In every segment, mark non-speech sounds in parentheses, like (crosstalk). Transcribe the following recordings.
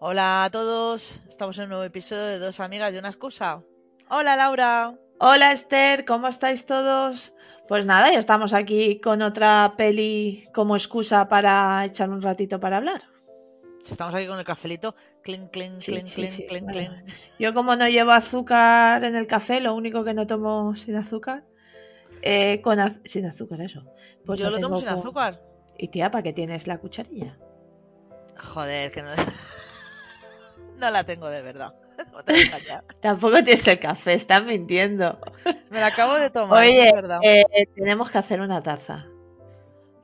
Hola a todos, estamos en un nuevo episodio de Dos Amigas y una excusa. Hola Laura. Hola Esther, ¿cómo estáis todos? Pues nada, ya estamos aquí con otra peli como excusa para echar un ratito para hablar. Estamos aquí con el cafelito. Clink, clink, Sí, clink, sí, clink, sí, clink, bueno. clink. Yo como no llevo azúcar en el café, lo único que no tomo sin azúcar, eh, con az- sin azúcar eso. Pues Yo lo tomo sin con- azúcar. Y tía, ¿para qué tienes la cucharilla? Joder, que no. (laughs) no la tengo de verdad. (laughs) No te. (laughs) Tampoco tienes el café, estás mintiendo. Me la acabo de tomar, Oye, verdad. eh, tenemos que hacer una taza.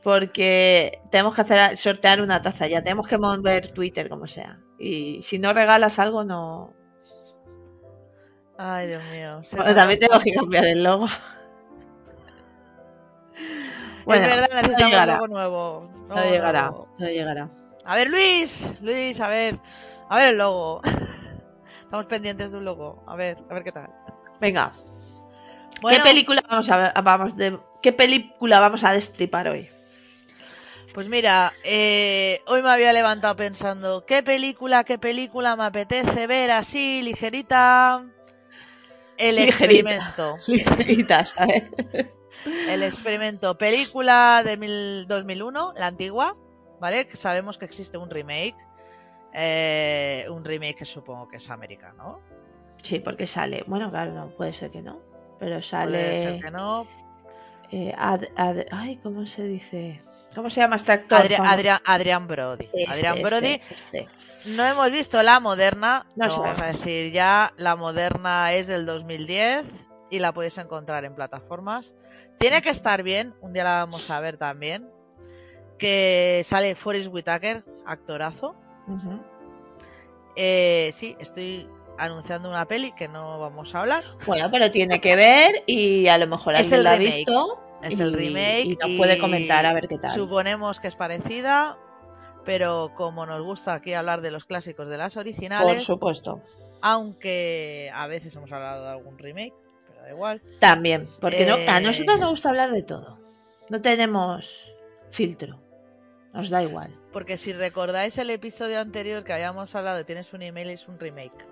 Porque tenemos que hacer sortear una taza ya. Tenemos que mover Twitter como sea. Y si no regalas algo, no. Ay, Dios mío. Bueno, también tengo que cambiar el logo. Bueno, es verdad, no necesitamos llegará. algo nuevo. No Nuevo, llegará, nuevo. no llegará. A ver, Luis. Luis, a ver. A ver el logo. (laughs) Estamos pendientes de un logo. A ver, a ver qué tal. Venga, Bueno, ¿qué película vamos a ver- vamos de qué película vamos a destripar hoy? Pues mira, eh, hoy me había levantado pensando, ¿qué película, qué película me apetece ver así, ligerita? El Ligerita. experimento. (laughs) Ligeritas, ¿sabes? El experimento. Película de mil- 2001, la antigua, ¿vale? Que sabemos que existe un remake. Eh, un remake que supongo que es americano. Sí, porque sale. Bueno, claro, no, puede ser que no. Pero Puede sale. ser que no. eh, Ad- Ad- ay, ¿cómo se dice? ¿Cómo se llama este actor? Adri-? Adrián, Adrián Brody. Este, Adrián este, Brody. este. No hemos visto la moderna, No no vamos a decir ya, la moderna es del 2010 y la podéis encontrar en plataformas. Tiene que estar bien, un día la vamos a ver también, que sale Forrest Whitaker, actorazo. Eh, sí, estoy anunciando una peli que no vamos a hablar. Bueno, pero tiene que ver y a lo mejor Es alguien el la ha remake. visto. Es y- el remake Y nos puede comentar a ver qué tal. Suponemos que es parecida, pero como nos gusta aquí hablar de los clásicos de las Por originales, supuesto. aunque a veces hemos hablado de algún remake, pero da igual. También, porque no, a Eh, nosotros nos gusta hablar de todo. No tenemos filtro. Nos da igual. Porque si recordáis el episodio anterior que habíamos hablado de Tienes un email, es un remake.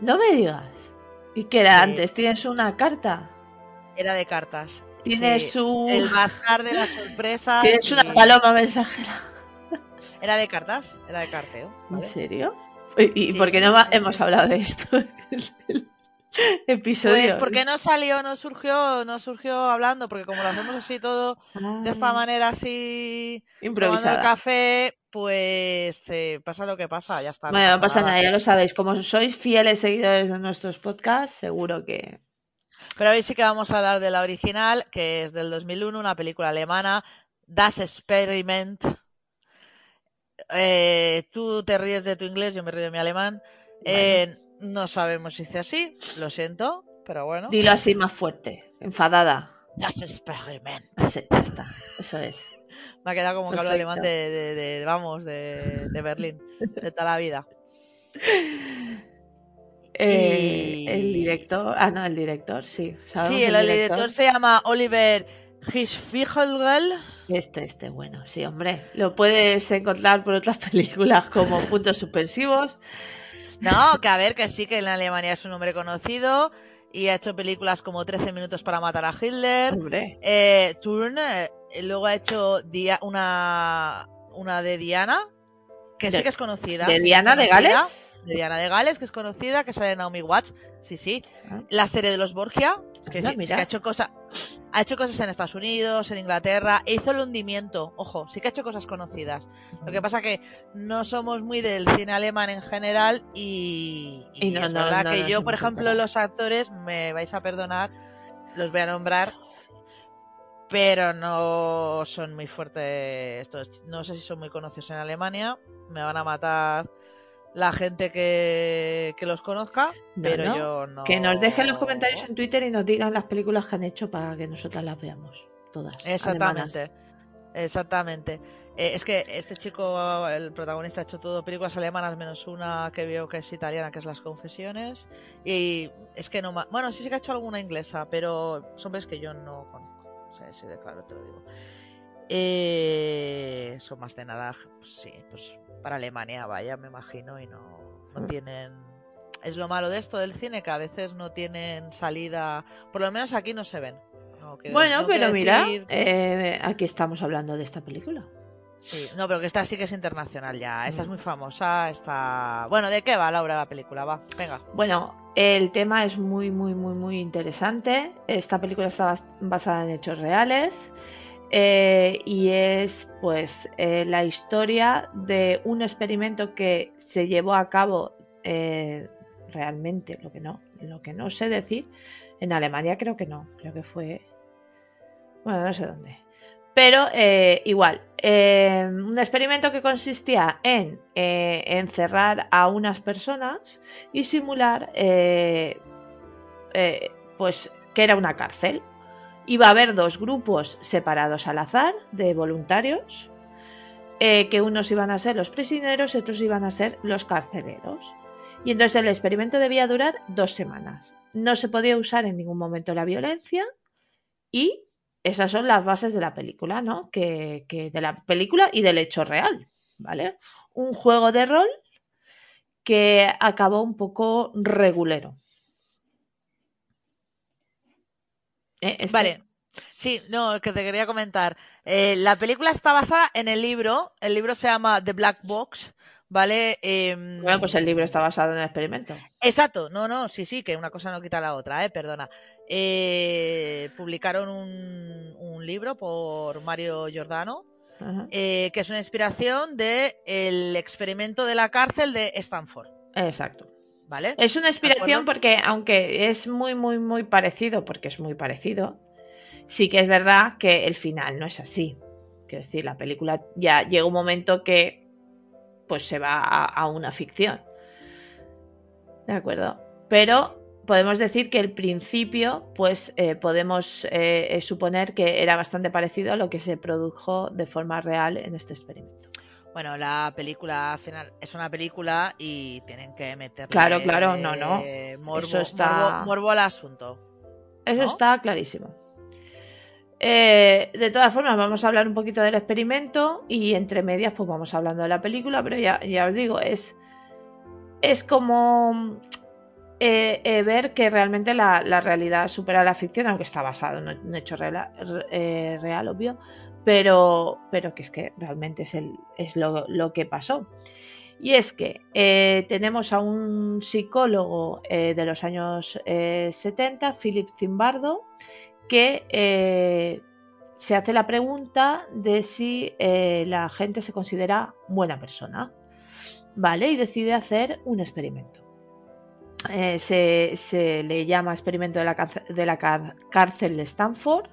No me digas. ¿Y qué era Sí. antes? ¿Tienes una carta? Era de cartas. ¿Tienes Sí, un... El bazar de las sorpresas. ¿Tienes y- una paloma mensajera? Era de cartas, era de carteo. ¿En serio? ¿Y, y Sí, por qué no hemos hablado de esto (laughs) (laughs) episodio? Pues porque no salió, no surgió, no surgió hablando, porque como lo hacemos así todo, de esta Ah, manera así, tomando el café, pues eh, pasa lo que pasa, ya está. Bueno, no pasa nada, ya lo sabéis. Como sois fieles seguidores de nuestros podcasts, seguro que... Pero hoy sí que vamos a hablar de la original, que es del 2001, una película alemana, Das Experiment. Eh, tú te ríes de tu inglés, yo me río de mi alemán. Eh, no sabemos si dice así, lo siento, pero bueno. Dilo así más fuerte, enfadada. Das Experiment. Así, ya está, eso es. Me ha quedado como que hablo alemán de, de- de- vamos, de, de Berlín, de toda la vida. Eh, Y- El director, ah, no, el director, sí. Sí, el, director se llama Oliver Hirschfigel. Este, este, bueno, sí, hombre. Lo puedes encontrar por otras (laughs) películas como Puntos Suspensivos. No, que a ver, que sí que en Alemania es un hombre conocido y ha hecho películas como 13 minutos para matar a Hitler, Hombre, eh, Turn, eh, luego ha hecho Dia- una, una de Diana, que sí De- que es conocida. ¿De sí Diana de Gales? De Diana de Gales, que es conocida, que sale en Naomi Watts, sí, sí. Ah. La serie de los Borgia, que, Anda, sí- sí que ha hecho cosas... Ha hecho cosas en Estados Unidos, en Inglaterra, e hizo el hundimiento, ojo, sí que ha hecho cosas conocidas. Lo que pasa que no somos muy del cine alemán en general y, y Y no, es no, verdad no que yo, por ejemplo, los actores, me vais a perdonar, los voy a nombrar, pero no son muy fuertes estos. No sé si son muy conocidos en Alemania, me van a matar la gente que, que los conozca, No, pero no. yo no... Que nos dejen los comentarios en Twitter y nos digan las películas que han hecho para que nosotras las veamos. Todas. Exactamente. alemanas. Exactamente. Eh, es que este chico, el protagonista, ha hecho todo películas alemanas, menos una que veo que es italiana, que es Las Confesiones. Y es que no Bueno, sí, sí que ha hecho alguna inglesa, pero son hombres que yo no conozco. Sea, de claro te lo digo. Eh, son más de nada, pues sí, pues para Alemania, vaya, me imagino, y no, no tienen... Es lo malo de esto del cine, que a veces no tienen salida, por lo menos aquí no se ven. No, que- Bueno, no pero mira, eh, aquí estamos hablando de esta película. Sí, no, pero que esta sí que es internacional ya. Esta es Mm. muy famosa, está... Bueno, ¿de qué va, Laura, la película? Va, venga. Bueno, el tema es muy, muy, muy, muy interesante. Esta película está bas- basada en hechos reales eh, y es, pues, eh, la historia de un experimento que se llevó a cabo eh, realmente, lo que no, lo que no sé decir. En Alemania creo que no, creo que fue, bueno, no sé dónde. Pero eh, igual, eh, un experimento que consistía en eh, encerrar a unas personas y simular pues que era una cárcel. Iba a haber dos grupos separados al azar de voluntarios, que unos iban a ser los prisioneros y otros iban a ser los carceleros. Y entonces el experimento debía durar dos semanas. No se podía usar en ningún momento la violencia y esas son las bases de la película, ¿no? Que, que de la película y del hecho real, ¿vale? Un juego de rol que acabó un poco regulero. Eh, este- Vale. Sí, no, que te quería comentar. Eh, la película está basada en el libro. El libro se llama The Black Box, ¿vale? Em, Bueno, pues el libro está basado en el experimento. Exacto, no, no, sí, sí, que una cosa no quita la otra, eh, perdona. Eh, publicaron un, un libro por Mario Giordano, eh, que es una inspiración de el experimento de la cárcel de Stanford, Exacto. ¿vale? Es una inspiración porque, aunque es muy, muy, muy parecido, porque es muy parecido, sí que es verdad que el final no es así. Quiero decir, la película ya llega un momento que pues se va a, a una ficción. ¿De acuerdo? Pero podemos decir que el principio, pues eh, podemos eh, eh, suponer que era bastante parecido a lo que se produjo de forma real en este experimento. Bueno, la película al final es una película y tienen que meterle Claro, claro, no, no. morbo, Eso está- morbo, morbo al asunto. Eso está clarísimo. Eh, de todas formas, vamos a hablar un poquito del experimento y entre medias, pues vamos hablando de la película, pero ya, ya os digo, es, es como eh, eh, ver que realmente la, realidad supera la ficción, aunque está basado en un hecho real, eh, real, obvio, pero, pero que es que realmente es, el, es lo, lo que pasó. Y es que tenemos a un psicólogo de los años eh, 70, Philip Zimbardo, que se hace la pregunta de si la gente se considera buena persona. ¿Vale? Y decide hacer un experimento. Eh, se, se le llama experimento de la, cárcel- de la cárcel de Stanford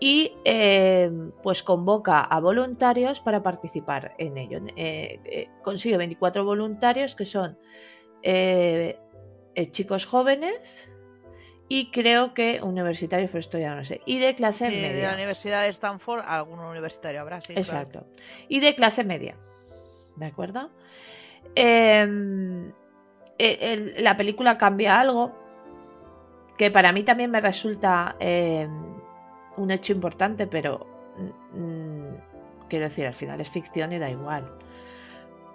y eh, pues convoca a voluntarios para participar en ello. Eh, consigue 24 voluntarios que son chicos jóvenes y creo que universitarios, pero esto ya no sé. Y de clase Sí, de media. la Universidad de Stanford, algún universitario habrá, sí. claro. Exacto. Y de clase media. ¿De acuerdo? Eh, eh, la película cambia algo que para mí también me resulta eh, un hecho importante, pero mm, quiero decir, al final es ficción y da igual.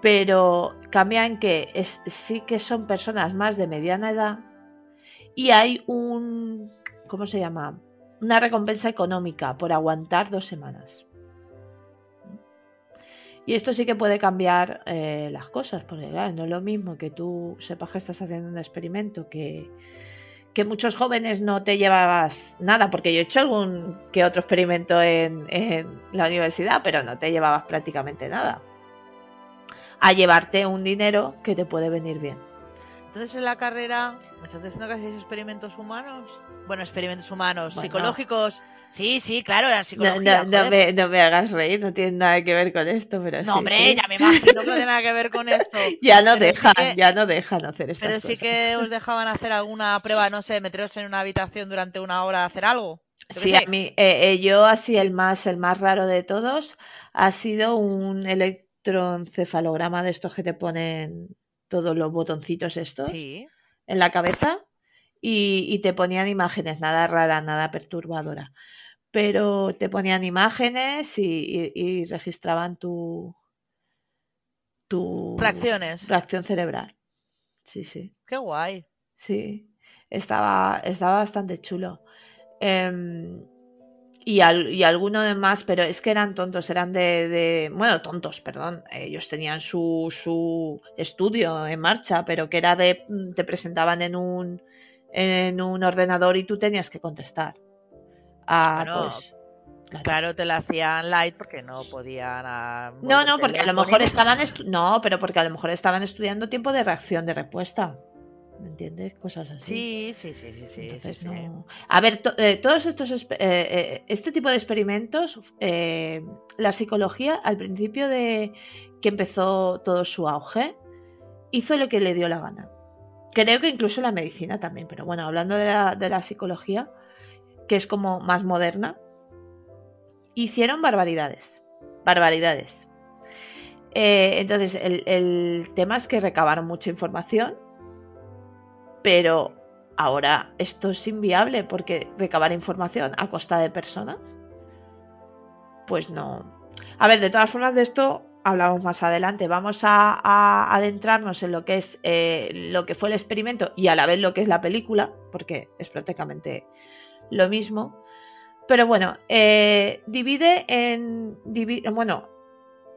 Pero cambia en que sí que son personas más de mediana edad y hay un, ¿cómo se llama? Una recompensa económica por aguantar dos semanas. Y esto sí que puede cambiar eh, las cosas, porque claro, no es lo mismo que tú sepas que estás haciendo un experimento que, que muchos jóvenes no te llevabas nada, porque yo he hecho algún que otro experimento en, en la universidad, pero no te llevabas prácticamente nada. A llevarte un dinero que te puede venir bien. Entonces en la carrera, ¿me estás diciendo que hacéis experimentos humanos? Bueno, experimentos humanos, Bueno. psicológicos. Sí, sí, claro, No, psicología. no- no me, no me hagas reír, no tiene nada que ver con esto, pero No, sí, hombre, sí. ya me imagino que no tiene nada que ver con esto. (laughs) Ya no pero sí dejan, que- ya no dejan hacer estas Pero sí cosas. que os dejaban hacer alguna prueba, no sé, meteros en una habitación durante una hora a hacer algo. Sí, a mí, eh, eh, yo así el más, el más raro de todos ha sido un electroencefalograma de estos que te ponen todos los botoncitos estos Sí. en la cabeza y, y te ponían imágenes, nada rara, nada perturbadora. Pero te ponían imágenes y, y- y registraban tu, tu Reacciones. reacción cerebral. Sí, sí. Qué guay. Sí, estaba, estaba bastante chulo. Em, y, al- y alguno de más, pero es que eran tontos, eran de, de- bueno, tontos, perdón. Ellos tenían su, su estudio en marcha, pero que era de, te presentaban en un, en un ordenador y tú tenías que contestar. Ah, Bueno, pues, claro. Claro, te la hacían light porque no podían. ah, No, no, porque a lo mejor estaban no, pero porque a lo mejor estaban estudiando tiempo de reacción de respuesta. ¿Me entiendes? Cosas así. Sí, sí, sí, sí, sí. Entonces, sí. no- A ver, to- eh, todos estos eh, eh, este tipo de experimentos, la psicología al principio de que empezó todo su auge, hizo lo que le dio la gana. Creo que incluso la medicina también, pero bueno, hablando de la, de la psicología, que es como más moderna, hicieron barbaridades. Barbaridades. Eh, entonces, el, tema es que recabaron mucha información, pero ahora esto es inviable porque recabar información a costa de personas, pues no. A ver, de todas formas de esto hablamos más adelante. Vamos a, a adentrarnos en lo que es eh, lo que fue el experimento y a la vez lo que es la película, porque es prácticamente lo mismo. Pero bueno, eh, divide en. divi- bueno,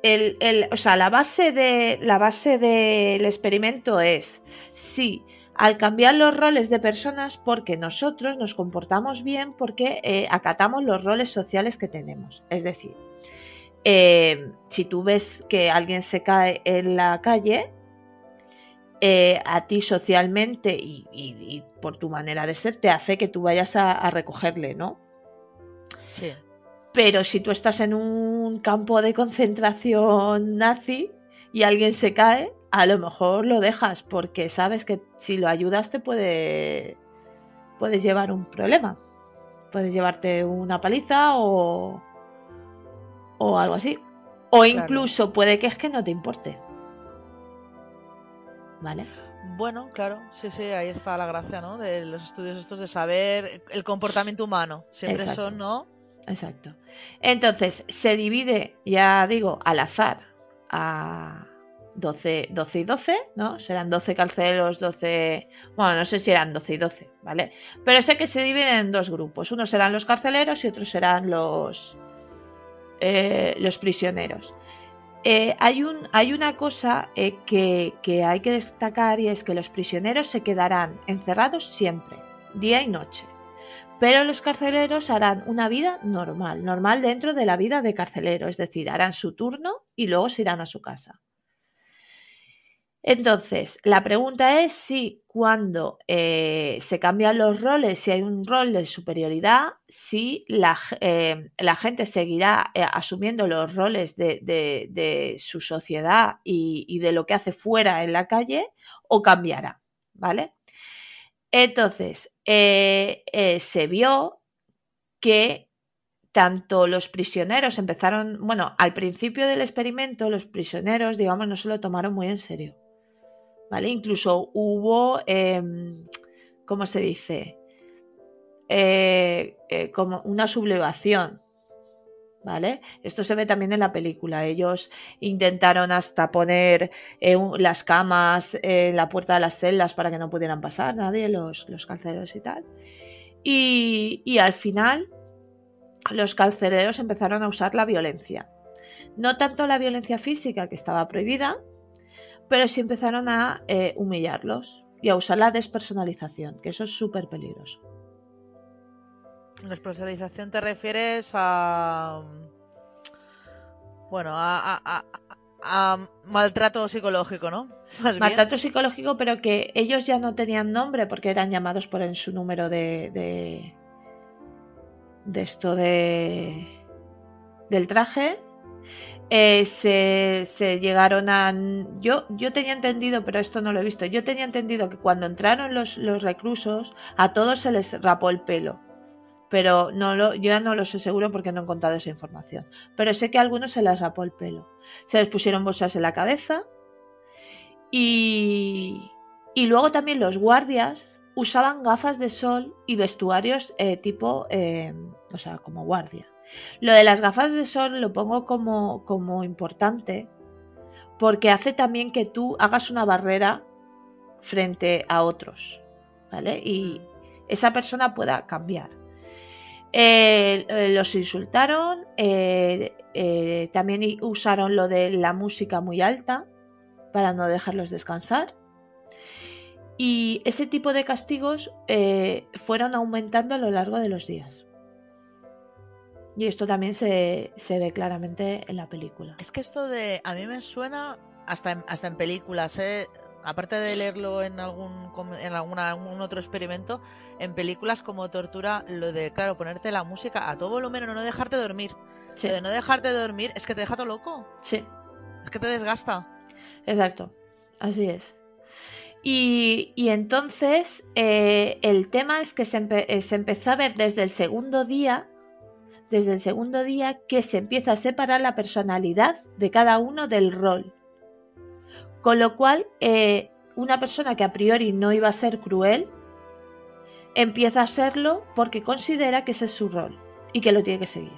el, el- o sea, la base de la base del experimento es si al cambiar los roles de personas porque nosotros nos comportamos bien porque eh, acatamos los roles sociales que tenemos. Es decir, eh, si tú ves que alguien se cae en la calle, eh, a ti socialmente y, y- y por tu manera de ser te hace que tú vayas a, a recogerle, ¿no? Sí. Pero si tú estás en un campo de concentración nazi y alguien se cae, a lo mejor lo dejas porque sabes que si lo ayudas te puede puedes llevar un problema. Puedes llevarte una paliza o o algo así. O incluso puede que es que no te importe. ¿Vale? Bueno, claro, sí, sí, ahí está la gracia, ¿no? De los estudios estos de saber el comportamiento humano. Siempre Exacto. son, ¿no? Exacto. Entonces, se divide, ya digo, al azar a 12, 12 y 12, ¿no? Serán 12 carceleros, 12... Bueno, no sé si eran 12 y 12, ¿vale? Pero sé que se dividen en dos grupos. Unos serán los carceleros y otros serán los, eh, los prisioneros. Eh, hay, un, hay una cosa eh, que, que hay que destacar y es que los prisioneros se quedarán encerrados siempre, día y noche. Pero los carceleros harán una vida normal, normal dentro de la vida de carcelero, es decir, harán su turno y luego se irán a su casa. Entonces, la pregunta es si cuando eh, se cambian los roles, si hay un rol de superioridad, si la, eh, gente seguirá eh, asumiendo los roles de, su sociedad y, y de lo que hace fuera en la calle o cambiará, ¿vale? Entonces, se vio que tanto los prisioneros empezaron, bueno, al principio del experimento los prisioneros, digamos, no se lo tomaron muy en serio. ¿Vale? Incluso hubo, em, ¿cómo se dice? Eh, eh, como una sublevación. ¿Vale? Esto se ve también en la película. Ellos intentaron hasta poner eh, las camas en la puerta de las celdas para que no pudieran pasar nadie, los, los carceleros y tal. Y, y al final, los carceleros empezaron a usar la violencia. No tanto la violencia física, que estaba prohibida, pero sí empezaron a eh, humillarlos y a usar la despersonalización, que eso es súper peligroso. Especialización te refieres a. Bueno, a, a- a- a maltrato psicológico, ¿no? (laughs) Más bien. Maltrato psicológico, pero que ellos ya no tenían nombre porque eran llamados por en su número de. de, de esto de. del traje. Eh, se, se llegaron a. Yo, yo tenía entendido, pero esto no lo he visto. Yo tenía entendido que cuando entraron los, los reclusos, a todos se les rapó el pelo. Pero no lo, yo ya no lo sé seguro porque no he encontrado esa información. Pero sé que a algunos se les rapó el pelo. Se les pusieron bolsas en la cabeza. Y, y luego también los guardias usaban gafas de sol y vestuarios eh, tipo, eh, o sea, como guardia. Lo de las gafas de sol lo pongo como, como importante porque hace también que tú hagas una barrera frente a otros, ¿vale? Y esa persona pueda cambiar. Eh, eh, los insultaron, eh, también usaron lo de la música muy alta para no dejarlos descansar. Y ese tipo de castigos fueron aumentando a lo largo de los días. Y esto también se, se ve claramente en la película. Es que esto de. A mí me suena hasta en, hasta en películas, ¿eh? Aparte de leerlo en algún en alguna, algún otro experimento, en películas como tortura, lo de, claro, ponerte la música a todo volumen o no dejarte dormir. Sí, Lo de no dejarte dormir es que te deja todo loco. sí. Es que te desgasta. Exacto, así es. Y, y entonces eh, el tema es que se, empe- eh, se empezó a ver desde el segundo día, desde el segundo día que se empieza a separar la personalidad de cada uno del rol. Con lo cual, eh, una persona que a priori no iba a ser cruel, empieza a serlo porque considera que ese es su rol y que lo tiene que seguir.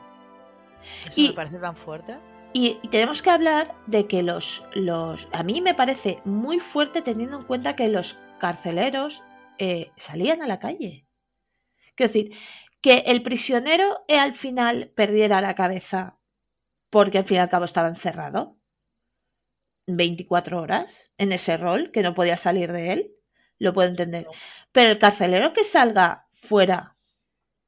Eso Y- me parece tan fuerte. Y, y tenemos que hablar de que los, los... A mí me parece muy fuerte teniendo en cuenta que los carceleros eh, salían a la calle. Quiero decir, que el prisionero eh, al final perdiera la cabeza porque al fin y al cabo estaba encerrado 24 horas en ese rol, que no podía salir de él, lo puedo entender. Pero el carcelero que salga fuera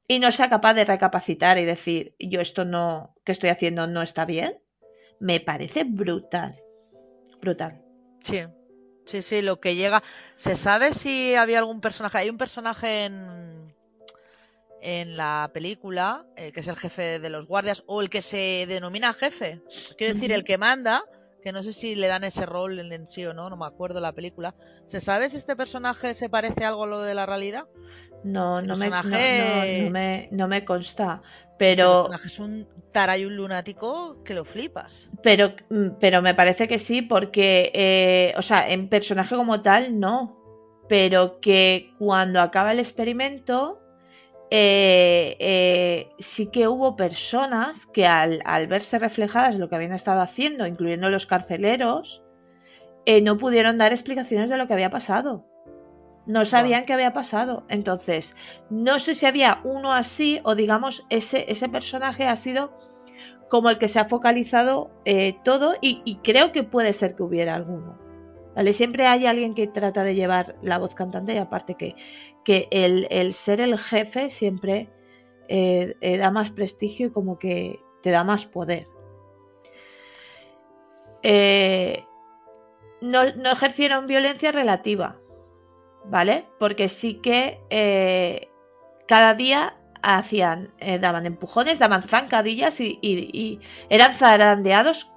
y no sea capaz de recapacitar y decir, yo esto no, que estoy haciendo no está bien, me parece brutal. Brutal. Sí. Sí, sí, lo que llega. ¿Se sabe si había algún personaje? Hay un personaje en. En la película, eh, que es el jefe de los guardias, o el que se denomina jefe. Quiero decir, el que manda, que no sé si le dan ese rol en, sí o no, no me acuerdo la película. ¿Se sabe si este personaje se parece algo a lo de la realidad? No, Este no me, no, no- me, no me consta. Este Pero, personaje es un tara y un lunático que lo flipas. pero, mm, pero me parece que sí, porque, eh, o sea, en personaje como tal, no. Pero que cuando acaba el experimento, eh, eh, sí que hubo personas que al, al verse reflejadas lo que habían estado haciendo, incluyendo los carceleros, eh, no pudieron dar explicaciones de lo que había pasado. No sabían qué había pasado. Entonces, no sé si había uno así o digamos ese, ese personaje ha sido como el que se ha focalizado todo y, y creo que puede ser que hubiera alguno. ¿Vale? Siempre hay alguien que trata de llevar la voz cantante y aparte que, que el, el ser el jefe siempre eh, eh, da más prestigio y como que te da más poder. Eh, no, no ejercieron violencia relativa, ¿vale? Porque sí que cada día hacían, daban empujones, daban zancadillas y, y- eran zarandeados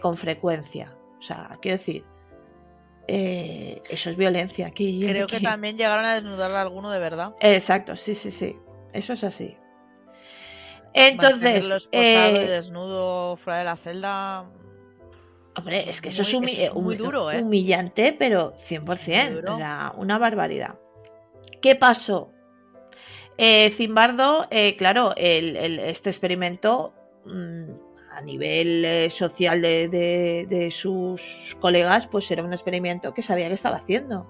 con frecuencia. O sea, quiero decir, eh, eso es violencia aquí. Creo (laughs) que también llegaron a desnudar a alguno de verdad. Exacto, sí, sí, sí. Eso es así. Entonces, y eh, desnudo fuera de la celda. hombre, es que es eso es, muy- humi- eso es muy humi- duro, ¿eh? humillante, pero 100%. duro. Era una barbaridad. ¿Qué pasó? Eh, Zimbardo, eh, claro, el- el- este experimento mm, a nivel eh, social de, de- sus colegas, pues era un experimento que sabía que estaba haciendo.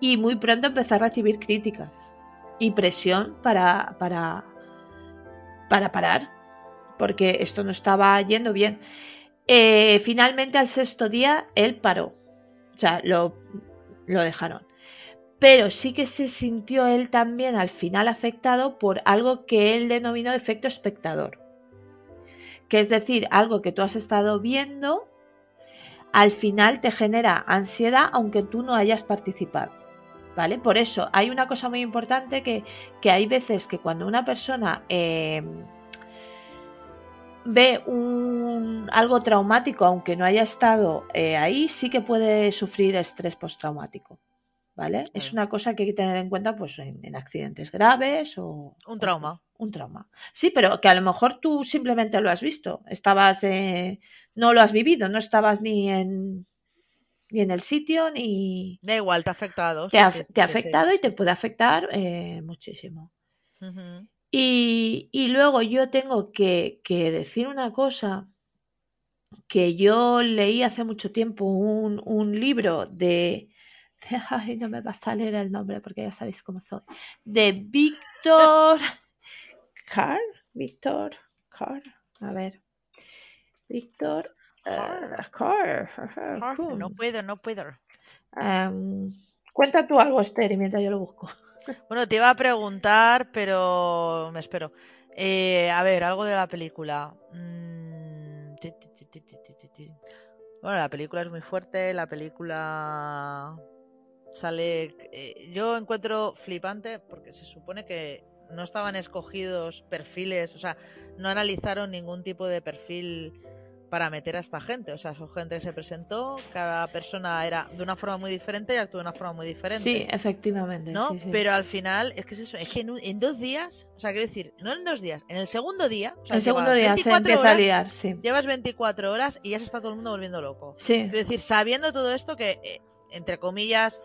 Y muy pronto empezó a recibir críticas y presión para, para, para parar, porque esto no estaba yendo bien. Eh, finalmente, al sexto día, él paró. O sea, lo, lo dejaron. Pero sí que se sintió él también al final afectado por algo que él denominó efecto espectador. Que es decir, algo que tú has estado viendo, al final te genera ansiedad aunque tú no hayas participado. ¿Vale? Por eso hay una cosa muy importante que, que hay veces que cuando una persona eh, ve un, algo traumático, aunque no haya estado eh, ahí, sí que puede sufrir estrés postraumático. ¿Vale? Es una cosa que hay que tener en cuenta pues, en, en accidentes graves o, Un trauma. Un trauma. Sí, pero que a lo mejor tú simplemente lo has visto. Estabas, eh, no lo has vivido, no estabas ni en, ni en el sitio, ni... Da igual, te ha afectado. Te ha, te ha afectado y te puede afectar eh, muchísimo. y, y, luego yo tengo que, que, decir una cosa que yo leí hace mucho tiempo, un, un libro de... (laughs) Ay, no me va a salir el nombre porque ya sabéis cómo soy. De Víctor... (laughs) Carr, Víctor Carr, a ver. Víctor Carr. No puedo, no puedo. Um, cuenta tú algo, Esther, mientras yo lo busco. Bueno, te iba a preguntar, pero me espero. Eh, a ver, algo de la película. Mm, bueno, la película es muy fuerte, la película sale... Eh, yo encuentro flipante porque se supone que no estaban escogidos perfiles, o sea, no analizaron ningún tipo de perfil para meter a esta gente. O sea, son gente que se presentó, cada persona era de una forma muy diferente y actuó de una forma muy diferente. Sí, efectivamente. ¿no? Pero al final, es que es eso, es que en, dos días, o sea, quiero decir, no en dos días, en el segundo día. O el segundo día se empieza a liar, sí. Llevas 24 horas y ya se está todo el mundo volviendo loco. Sí. Es decir, sabiendo todo esto que, eh, entre comillas,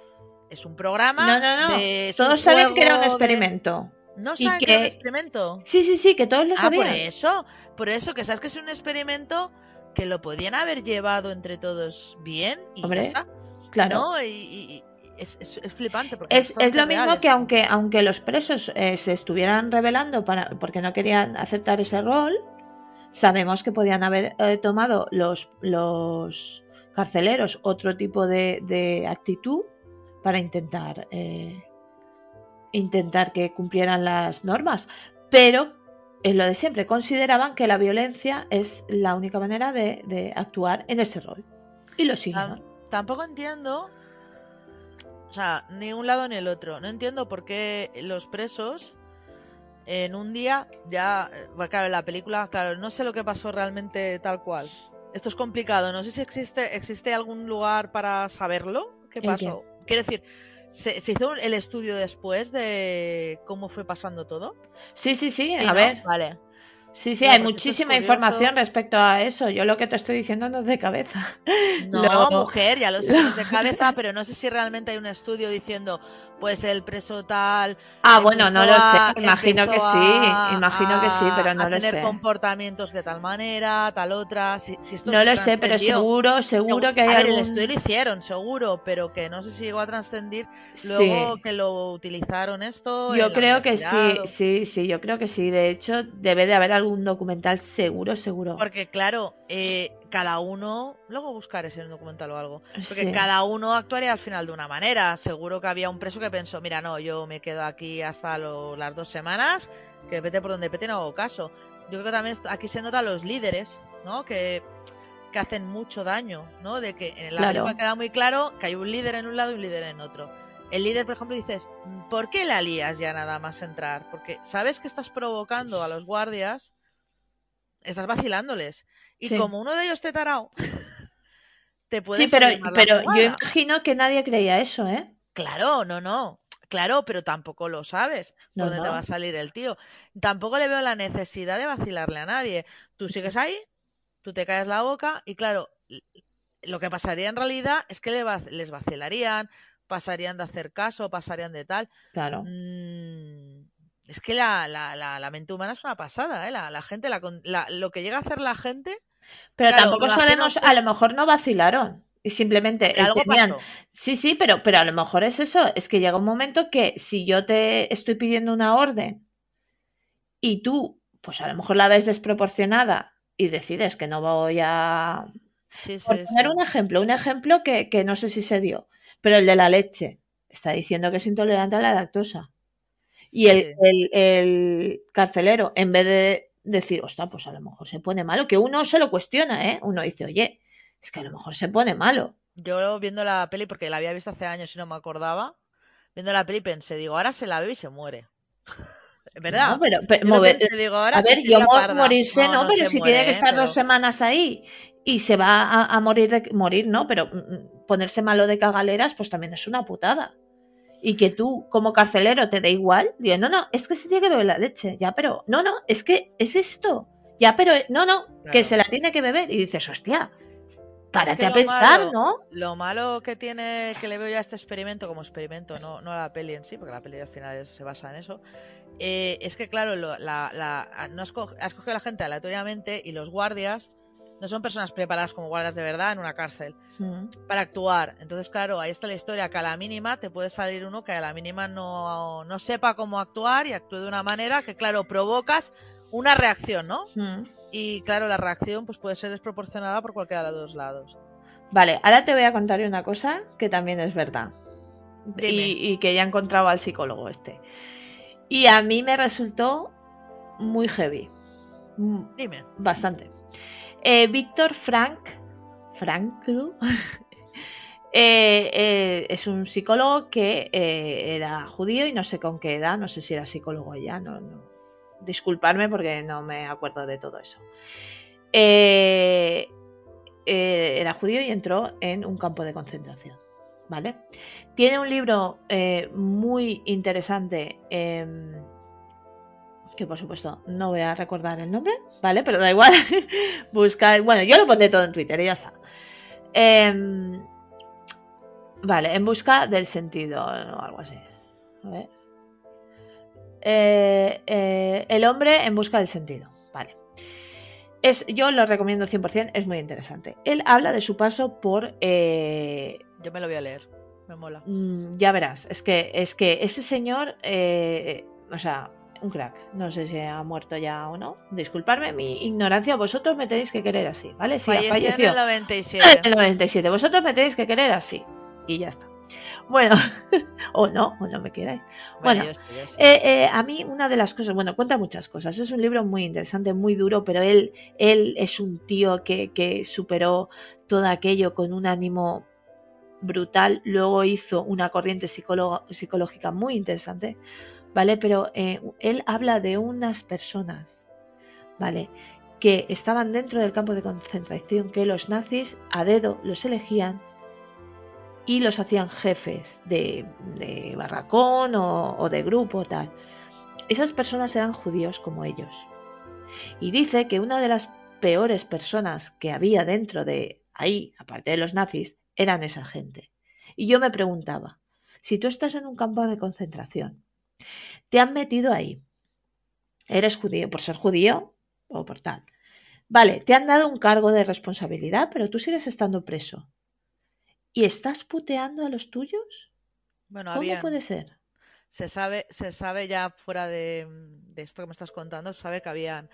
es un programa. No, no, no. Todos saben que era un experimento. ¿No saben que... es un experimento? Sí, sí, sí, que todos lo sabían. Ah, por eso. Por eso, que sabes que es un experimento que lo podían haber llevado entre todos bien y Hombre, ya está. Claro. Y, es, flipante. Porque es, es lo mismo que aunque, aunque los presos eh, se estuvieran revelando para, porque no querían aceptar ese rol, sabemos que podían haber eh, tomado los, los carceleros otro tipo de, actitud para intentar eh, intentar que cumplieran las normas, pero es lo de siempre, consideraban que la violencia es la única manera de, actuar en ese rol. Y lo siguen. Tampoco entiendo, o sea, ni un lado ni el otro. No entiendo por qué los presos en un día ya, claro, en la película, claro, no sé lo que pasó realmente tal cual. Esto es complicado, no sé si existe, existe algún lugar para saberlo. ¿Qué pasó? Quiero decir, ¿Se, hizo el estudio después de cómo fue pasando todo? Sí, sí, sí, a ver. Vale. Sí, sí, hay muchísima información respecto a eso. Yo lo que te estoy diciendo no es de cabeza. (laughs) No, mujer, ya lo sé, es de (laughs) cabeza, pero no sé si realmente hay un estudio diciendo, pues el preso tal. Ah, bueno, no lo sé. Imagino que sí, imagino que sí, pero no lo sé. tener comportamientos de tal manera, tal otra. Si, no lo sé, pero seguro, seguro que hay. A ver, el estudio lo hicieron, seguro, pero que no sé si llegó a trascendir luego que lo utilizaron esto. Yo creo que sí, sí, sí, yo creo que sí. De hecho, debe de haber algún documental seguro, seguro. Porque claro, eh, cada uno, luego buscaré ese documental o algo, porque cada uno actuaría al final de una manera. Seguro que había un preso que pensó, mira, no, yo me quedo aquí hasta las dos semanas, que vete por donde pete, no hago caso. Yo creo que también aquí se notan los líderes, ¿no? Que, que hacen mucho daño, ¿no? De que en la claro. queda muy claro que hay un líder en un lado y un líder en otro. El líder, por ejemplo, dices, ¿por qué la lías ya nada más entrar? Porque sabes que estás provocando a los guardias, estás vacilándoles. Y como uno de ellos te tarao, (laughs) te puedes. Sí, pero, pero yo imagino que nadie creía eso, ¿eh? Claro, no, no. Claro, pero tampoco lo sabes no, dónde te va a salir el tío. Tampoco le veo la necesidad de vacilarle a nadie. Tú sigues ahí, tú te caes la boca y claro, lo que pasaría en realidad es que les vacilarían, pasarían de hacer caso, pasarían de tal. Claro. Mm, es que la, la, la, mente humana es una pasada, ¿eh? La, gente, la, lo que llega a hacer la gente. Pero tampoco sabemos, a lo mejor no vacilaron. Y simplemente algo tenían... Sí, sí, pero, pero a lo mejor es eso. Es que llega un momento que si yo te estoy pidiendo una orden y tú, pues a lo mejor la ves desproporcionada y decides que no voy a. Sí, sí, Por poner un ejemplo, un ejemplo que, que no sé si se dio, pero el de la leche. Está diciendo que es intolerante a la lactosa. Y el, el, el, carcelero, en vez de decir, ostras, pues a lo mejor se pone malo, que uno se lo cuestiona, ¿eh? Uno dice, oye, es que a lo mejor se pone malo. Yo viendo la peli, porque la había visto hace años y no me acordaba, viendo la peli pensé, digo, ahora se la bebe y se muere. (laughs) ¿Verdad? No, pero, a ver, yo morirse no, pero si tiene que estar dos semanas ahí y se va a, morir de morir, no, pero mm, mm, ponerse malo de cagaleras, pues también es una putada. Y que tú, como carcelero, te dé igual, digo, no, no, es que se tiene que beber la leche, ya, pero, no, no, es que es esto, ya, pero, no, no, que se la tiene que beber. Y dices, hostia, párate que a pensar, malo- ¿no? Lo malo que tiene, que le veo yo a este experimento como experimento, no, no a la peli en sí, porque la peli al final se basa en eso, eh, es que, claro, lo- la, la- no esco- ha escogido a la gente aleatoriamente y los guardias no son personas preparadas como guardias de verdad en una cárcel Mm. para actuar. Entonces, claro, ahí está la historia que a la mínima te puede salir uno que a la mínima no, no sepa cómo actuar y actúe de una manera que, claro, provocas una reacción, ¿no? Mm. Y claro, la reacción pues puede ser desproporcionada por cualquiera de los dos lados. Vale, ahora te voy a contar una cosa que también es verdad. Y, y que ya encontraba al psicólogo este. Y a mí me resultó muy heavy. Mm, Dime. Bastante. Eh, Víctor Frank, Frankl, (laughs) eh, eh, es un psicólogo que era judío y no sé con qué edad, no sé si era psicólogo ya, no, no. Disculparme porque no me acuerdo de todo eso. Era judío y entró en un campo de concentración. ¿Vale? Tiene un libro muy interesante. Que por supuesto no voy a recordar el nombre, ¿vale? Pero da igual. (laughs) Busca, bueno, yo lo pondré todo en Twitter y ya está. Em, vale, en busca del sentido o algo así. A ver. Eh, eh, el hombre en busca del sentido. Vale. Es, yo lo recomiendo 100%, es muy interesante. Él habla de su paso por... eh, Yo me lo voy a leer. Me mola. Mm, ya verás, es que, es que ese señor, o sea, un crack. No sé si ha muerto ya o no. Disculparme mi ignorancia, vosotros me tenéis que querer así, ¿vale? Sí, ha Falleció en el (laughs) en 97. el 97. Vosotros me tenéis que querer así. Y ya está. Bueno, (laughs) o no, o no me queráis. Bueno. Eh, eh, a mí una de las cosas, bueno, cuenta muchas cosas. Es un libro muy interesante, muy duro, pero él, él es un tío que, que superó todo aquello con un ánimo brutal. Luego hizo una corriente psicológica muy interesante, ¿vale? Pero eh, él habla de unas personas, ¿vale? Que estaban dentro del campo de concentración, que los nazis a dedo los elegían y los hacían jefes de, barracón o, o de grupo tal. Esas personas eran judíos como ellos. Y dice que una de las peores personas que había dentro de ahí, aparte de los nazis, eran esa gente. Y yo me preguntaba, si tú estás en un campo de concentración, te han metido ahí, eres judío por ser judío o por tal. Vale, te han dado un cargo de responsabilidad, pero tú sigues estando preso. ¿Y estás puteando a los tuyos? Bueno, ¿Cómo puede ser? se sabe, se sabe ya fuera de, de esto que me estás contando, se sabe que habían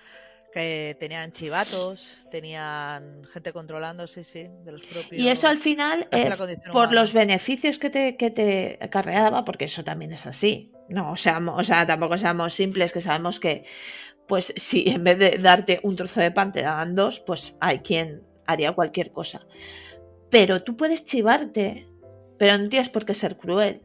que tenían chivatos, tenían gente controlando, sí, sí, de los propios. Y eso al final es por humana. los beneficios que te, que te acarreaba, porque eso también es así. No, o sea, o sea, tampoco seamos simples que sabemos que, pues, si (laughs) en vez de darte un trozo de pan te daban dos, pues hay quien haría cualquier cosa. Pero tú puedes chivarte, pero no tienes por qué ser cruel.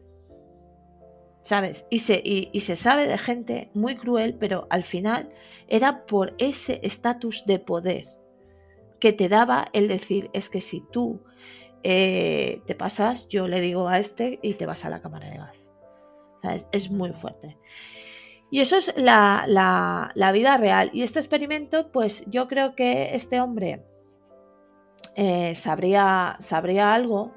¿Sabes? Y se, y, se sabe de gente muy cruel, pero al final era por ese estatus de poder que te daba el decir, es que si tú eh, te pasas, yo le digo a este y te vas a la cámara de gas. ¿Sabes? Es muy fuerte. Y eso es la, la, la vida real. Y este experimento, pues yo creo que este hombre eh, sabría, sabría algo,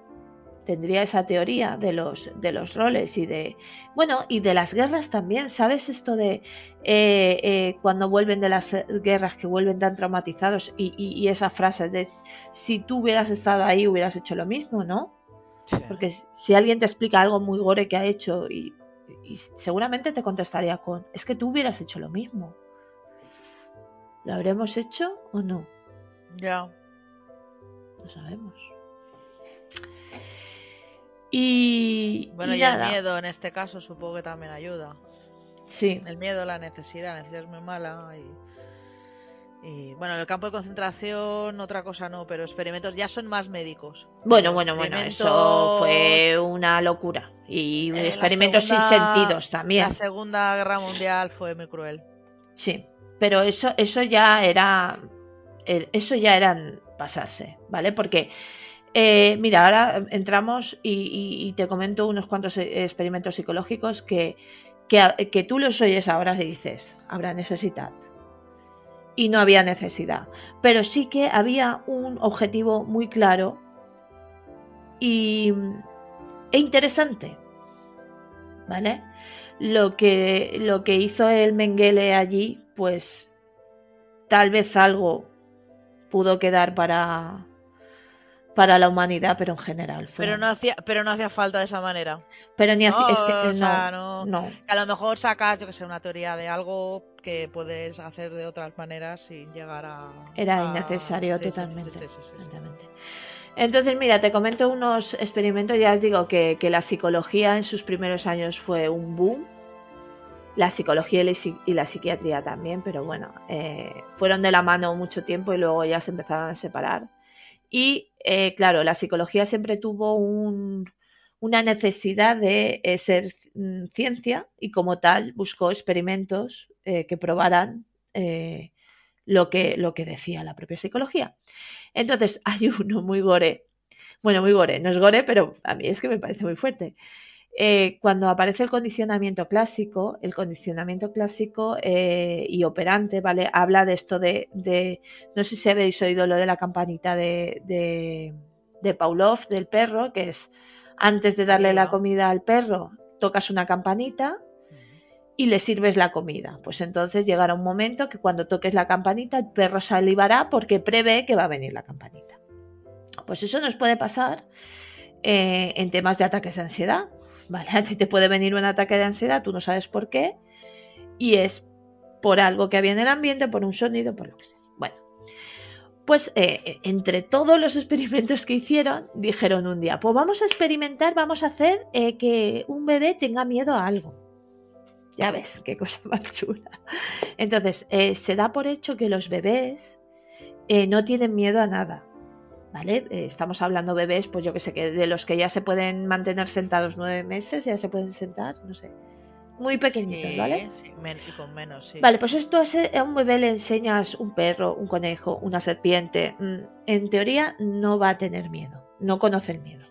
tendría esa teoría de los, de los roles y de, bueno, y de las guerras también. ¿Sabes esto de eh, eh, cuando vuelven de las guerras, que vuelven tan traumatizados y, y, y esa frase de si tú hubieras estado ahí hubieras hecho lo mismo, ¿no? Sí. Porque si alguien te explica algo muy gore que ha hecho y, y seguramente te contestaría con, es que tú hubieras hecho lo mismo. ¿Lo habremos hecho o no? Ya. No sabemos. Y, Bueno, y nada. el miedo en este caso supongo que también ayuda. Sí, El miedo, la necesidad, la necesidad es muy mala y, y, bueno, en el campo de concentración otra cosa no, pero experimentos ya son más médicos. bueno, bueno, bueno, eso fue una locura. Y Eh, experimentos segunda- sin sentidos también. La Segunda Guerra Mundial fue muy cruel. Sí, pero eso, eso ya era. eh, Eso ya eran pasarse, ¿vale? Porque, eh, mira, ahora entramos y, te comento unos cuantos eh, experimentos psicológicos que, que, que tú los oyes ahora y dices, habrá necesidad. y no había necesidad. Pero sí que había un objetivo muy claro y, e interesante. ¿Vale? Lo que, lo que hizo el Mengele allí, pues tal vez algo pudo quedar para, para la humanidad, pero en general. Pero no hacía, pero no hacía falta de esa manera. Pero ni no, es que no, no, A lo mejor sacas, yo que sé, una teoría de algo que puedes hacer de otras maneras sin llegar a. Era innecesario totalmente. Entonces, mira, te comento unos experimentos. Ya os digo que, que la psicología en sus primeros años fue un boom la psicología y la psiquiatría también, pero bueno, eh, fueron de la mano mucho tiempo y luego ya se empezaron a separar. Y eh, claro, la psicología siempre tuvo una necesidad de eh, ser mm, ciencia y como tal buscó experimentos que probaran lo, que, lo que decía la propia psicología. Entonces (laughs) hay uno muy gore, bueno, muy gore, no es gore, pero a mí es que me parece muy fuerte eh, cuando aparece el condicionamiento clásico, el condicionamiento clásico eh, y operante, ¿vale? Habla de esto de, no sé si habéis oído lo de la campanita de, de, de Pavlov, del perro, que es antes de darle la comida al perro, tocas una campanita y le sirves la comida. Pues entonces llegará un momento que cuando toques la campanita el perro salivará porque prevé que va a venir la campanita. Pues eso nos puede pasar eh, en temas de ataques de ansiedad. ¿Vale? (laughs) A ti te puede venir un ataque de ansiedad, tú no sabes por qué, y es por algo que había en el ambiente, por un sonido, por lo que sea. Bueno, pues eh, entre todos los (laughs) experimentos que hicieron, dijeron un día, pues vamos a experimentar, vamos a hacer eh, que un bebé tenga miedo a algo. Ya ves, qué cosa (laughs) más chula. Entonces, eh, se da por hecho que los bebés no tienen miedo a nada. ¿Vale? Eh, estamos hablando bebés, pues yo que sé, que de los que ya se pueden mantener sentados nueve meses, ya se pueden sentar, no sé. Muy pequeñitos, ¿vale? Sí, y con menos, sí. Vale, pues esto es, a un bebé le enseñas un perro, un conejo, una serpiente. Mm, en teoría no va a tener miedo, no conoce el miedo.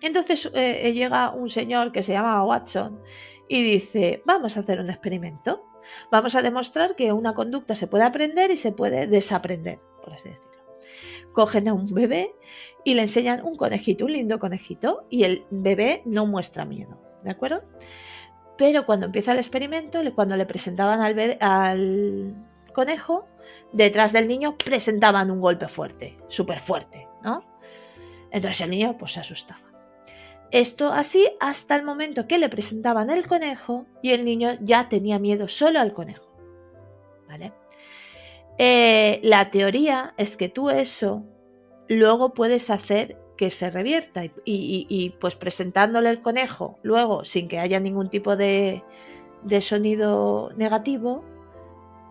Entonces eh, llega un señor que se llama Watson y dice, vamos a hacer un experimento. Vamos a demostrar que una conducta se puede aprender y se puede desaprender, por así decirlo cogen a un bebé y le enseñan un conejito, un lindo conejito, y el bebé no muestra miedo, ¿de acuerdo? Pero cuando empieza el experimento, cuando le presentaban al, al conejo, detrás del niño presentaban un golpe fuerte, súper fuerte, ¿no? Entonces el niño pues se asustaba. Esto así hasta el momento que le presentaban el conejo y el niño ya tenía miedo solo al conejo. ¿Vale? Eh, la teoría es que tú eso luego puedes hacer que se revierta y, pues presentándole el conejo luego sin que haya ningún tipo de, de sonido negativo,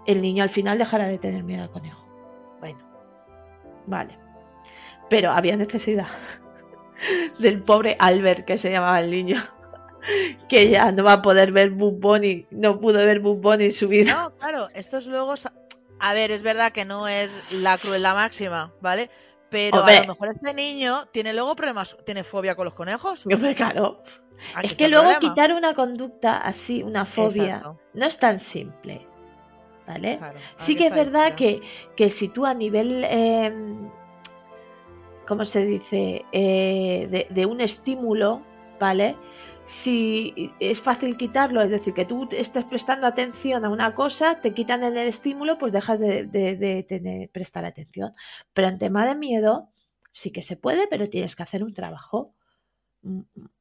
el niño al final dejará de tener miedo al conejo. Bueno, vale. Pero había necesidad (laughs) del pobre Albert que se llamaba el niño (laughs) que ya no va a poder ver Bob Bunny, no pudo ver Bob Bunny en su vida. No, claro, estos luego a ver, es verdad que no es la crueldad máxima, ¿vale? Pero a lo mejor este niño tiene luego problemas, tiene fobia con los conejos. (laughs) claro. es que luego quitar una conducta así, una fobia, no es tan simple. ¿Vale? sí que es verdad que, que, si tú a nivel, eh, ¿cómo se dice? Eh, de, de, un estímulo, ¿vale? Si es fácil quitarlo, es decir, que tú estés prestando atención a una cosa, te quitan el estímulo, pues dejas de, prestar atención. Pero en tema de miedo, sí que se puede, pero tienes que hacer un trabajo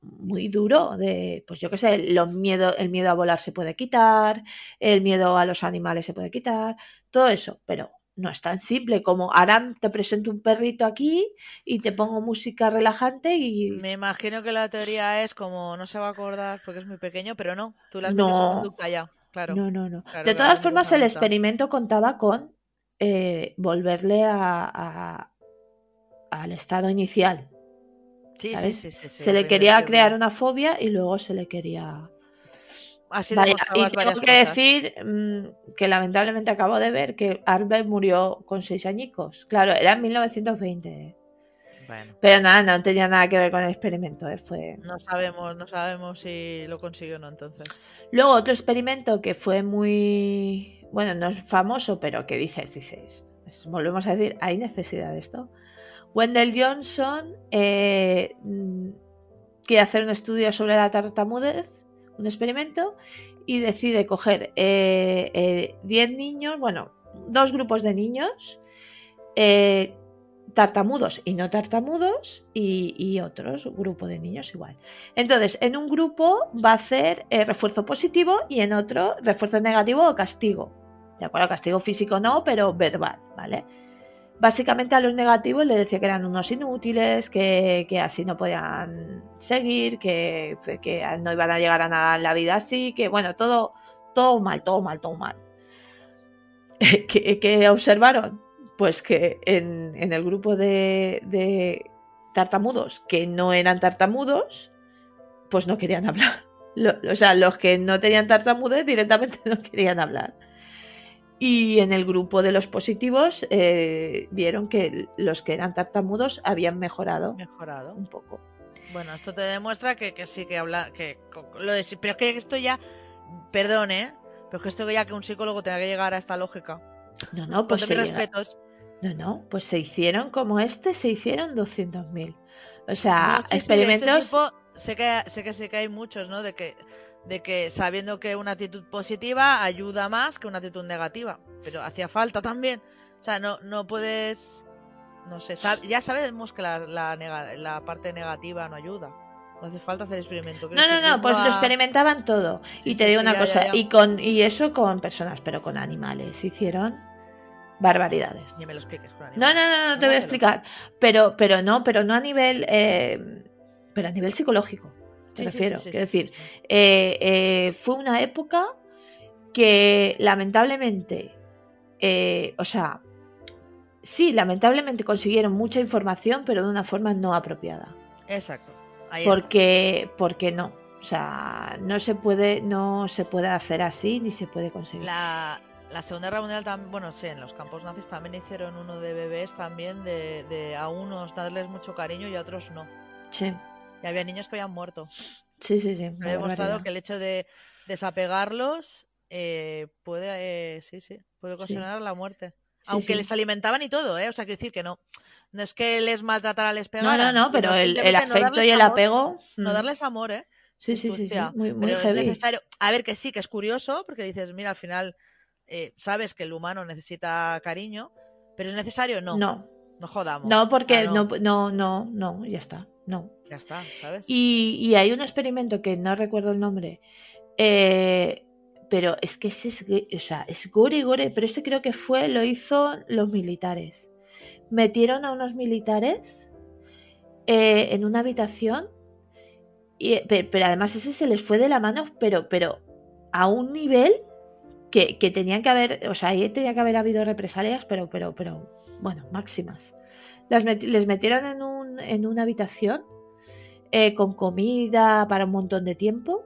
muy duro de, pues yo qué sé, los miedo, el miedo a volar se puede quitar, el miedo a los animales se puede quitar, todo eso, pero no es tan simple como ahora te presento un perrito aquí y te pongo música relajante y... Me imagino que la teoría es como no se va a acordar porque es muy pequeño, pero no, tú la no. conducta ya, claro. No, no, no. de todas formas, el experimento contaba con eh, volverle a, al estado inicial. Sí, sí, sí, sí, Se le quería crear una fobia y luego se le quería y tengo que decir mm, que lamentablemente acabo de ver que Albert murió con seis añicos. Claro, era en 1920. Bueno, Pero nada, no tenía nada que ver con el experimento, ¿eh? Fue... no sabemos, no sabemos si lo consiguió o no entonces. Luego otro experimento que fue muy, bueno, no es famoso, pero que dices, dices, es- volvemos a decir, hay necesidad de esto. Wendell Johnson eh, mm, quiere hacer un estudio sobre la tartamudez, un experimento, y decide coger eh, eh, 10 niños, bueno, dos grupos de niños, eh, tartamudos y no tartamudos, y, y otros grupo de niños igual. Entonces, en un grupo va a hacer eh, refuerzo positivo y en otro refuerzo negativo o castigo. De acuerdo, castigo físico no, pero verbal, ¿vale? Básicamente a los negativos les decía que eran unos inútiles, que, que así no podían seguir, que, que no iban a llegar a nada en la vida así, que bueno, todo, todo mal, todo mal, todo mal. (laughs) ¿Qué, qué observaron? Pues que en, en el grupo de, de tartamudos que no eran tartamudos, pues no querían hablar. (laughs) O sea, los que no tenían tartamudez directamente (laughs) no querían hablar. Y en el grupo de los positivos eh, vieron que los que eran tartamudos habían mejorado Mejorado. un poco. Bueno, esto te demuestra que, que sí que habla. que lo de, Pero es que esto ya. Perdón, ¿eh? Pero es que esto ya que un psicólogo tenga que llegar a esta lógica. No, no, pues se respetos. No, no, pues se hicieron como este, se hicieron 200.000. O sea, No, sí, sí, de este experimentos... tipo, sé que sé que sí que hay muchos, ¿no? De que de que sabiendo que una actitud positiva ayuda más que una actitud negativa, pero hacía falta también. O sea, no no puedes no sé, sab- ya sabemos que la, la, nega- la parte negativa no ayuda. No hace falta hacer experimento. No, no, no, pues lo experimentaban todo. Sí, y te sí, digo sí, una ya, cosa, ya, ya. y con y eso con personas, pero con animales. Hicieron barbaridades. Ni me lo expliques, No, no, no, no te voy a explicar. Pero, pero no, pero no a nivel, eh, pero a nivel psicológico. Me sí, refiero. sí, sí, Quiero decir, eh, eh, fue una época que lamentablemente, eh, o sea, sí, lamentablemente consiguieron mucha información, pero de una forma no apropiada. Exacto. Ahí está. Porque, porque no. O sea, no se puede, no se puede hacer así ni se puede conseguir. La, la Segunda Guerra Mundial también, bueno, sí, en los campos nazis también hicieron uno de bebés también, de, de a unos darles mucho cariño y a otros no. Sí, Y había niños que habían muerto. sí, sí, sí. Me ha demostrado que el hecho de desapegarlos eh, puede, eh, sí, sí, puede ocasionar la muerte. Aunque sí. les alimentaban y todo, ¿eh? O sea, quiero decir que no. No es que les maltrataran, les No, pegaran. no, no, pero el, no afecto y el amor, apego. No mm, darles amor, ¿eh? Sí, sí, tú, sí, sí. "Hostia, Muy, muy pero es necesario. A ver, que sí, que es curioso, porque dices, mira, al final eh, sabes que el humano necesita cariño, pero es necesario, no. No, No, jodamos. no, porque Ah, no, no, no, no, ya está. No. Ya está, ¿sabes? Y, hay un experimento que no recuerdo el nombre, eh, pero es que es, gue- o sea, es gore, gore, pero ese creo que fue, lo hizo los militares. Metieron a unos militares eh, en una habitación, y, pe- pero, además ese se les fue de la mano, pero, pero a un nivel que, que tenían que haber, o sea, ahí tenía que haber habido represalias, pero, pero, pero, bueno, máximas. Las les metieron en, un, en una habitación eh, con comida para un montón de tiempo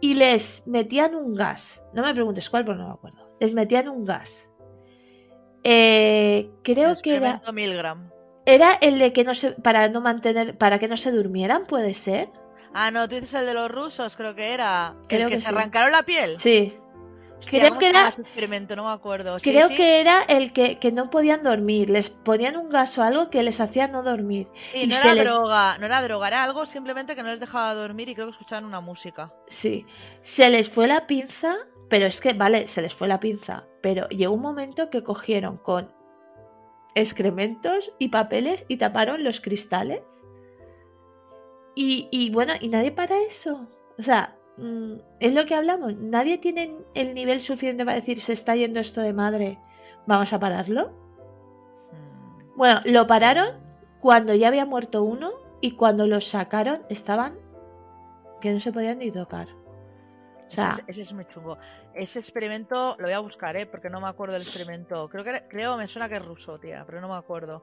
y les metían un gas. No me preguntes cuál, pero no me acuerdo. Les metían un gas. Eh, creo que era, Milgram. era el de que no se para no mantener para que no se durmieran, puede ser. Ah, no, tú dices el de los rusos, creo que era. Creo el que, que se sí. arrancaron la piel. Sí, creo ¿cómo que era- ese experimento, no me acuerdo. Sí, creo sí. que era el que, que no podían dormir. Les ponían un gas o algo que les hacía no dormir. Sí, y no era les- droga, no era droga, era algo simplemente que no les dejaba dormir y creo que escuchaban una música. Sí, se les fue la pinza, pero es que, vale, se les fue la pinza, pero llegó un momento que cogieron con excrementos y papeles y taparon los cristales. Y, y bueno, y nadie para eso. O sea, mm, es lo que hablamos, nadie tiene el nivel suficiente para decir se está yendo esto de madre, vamos a pararlo. Mm. Bueno, lo pararon cuando ya había muerto uno y cuando los sacaron estaban que no se podían ni tocar. O sea, ese, es- ese es muy chungo. Ese experimento lo voy a buscar, ¿eh? Porque no me acuerdo del experimento. Creo que creo, me suena que es ruso, tía, pero no me acuerdo.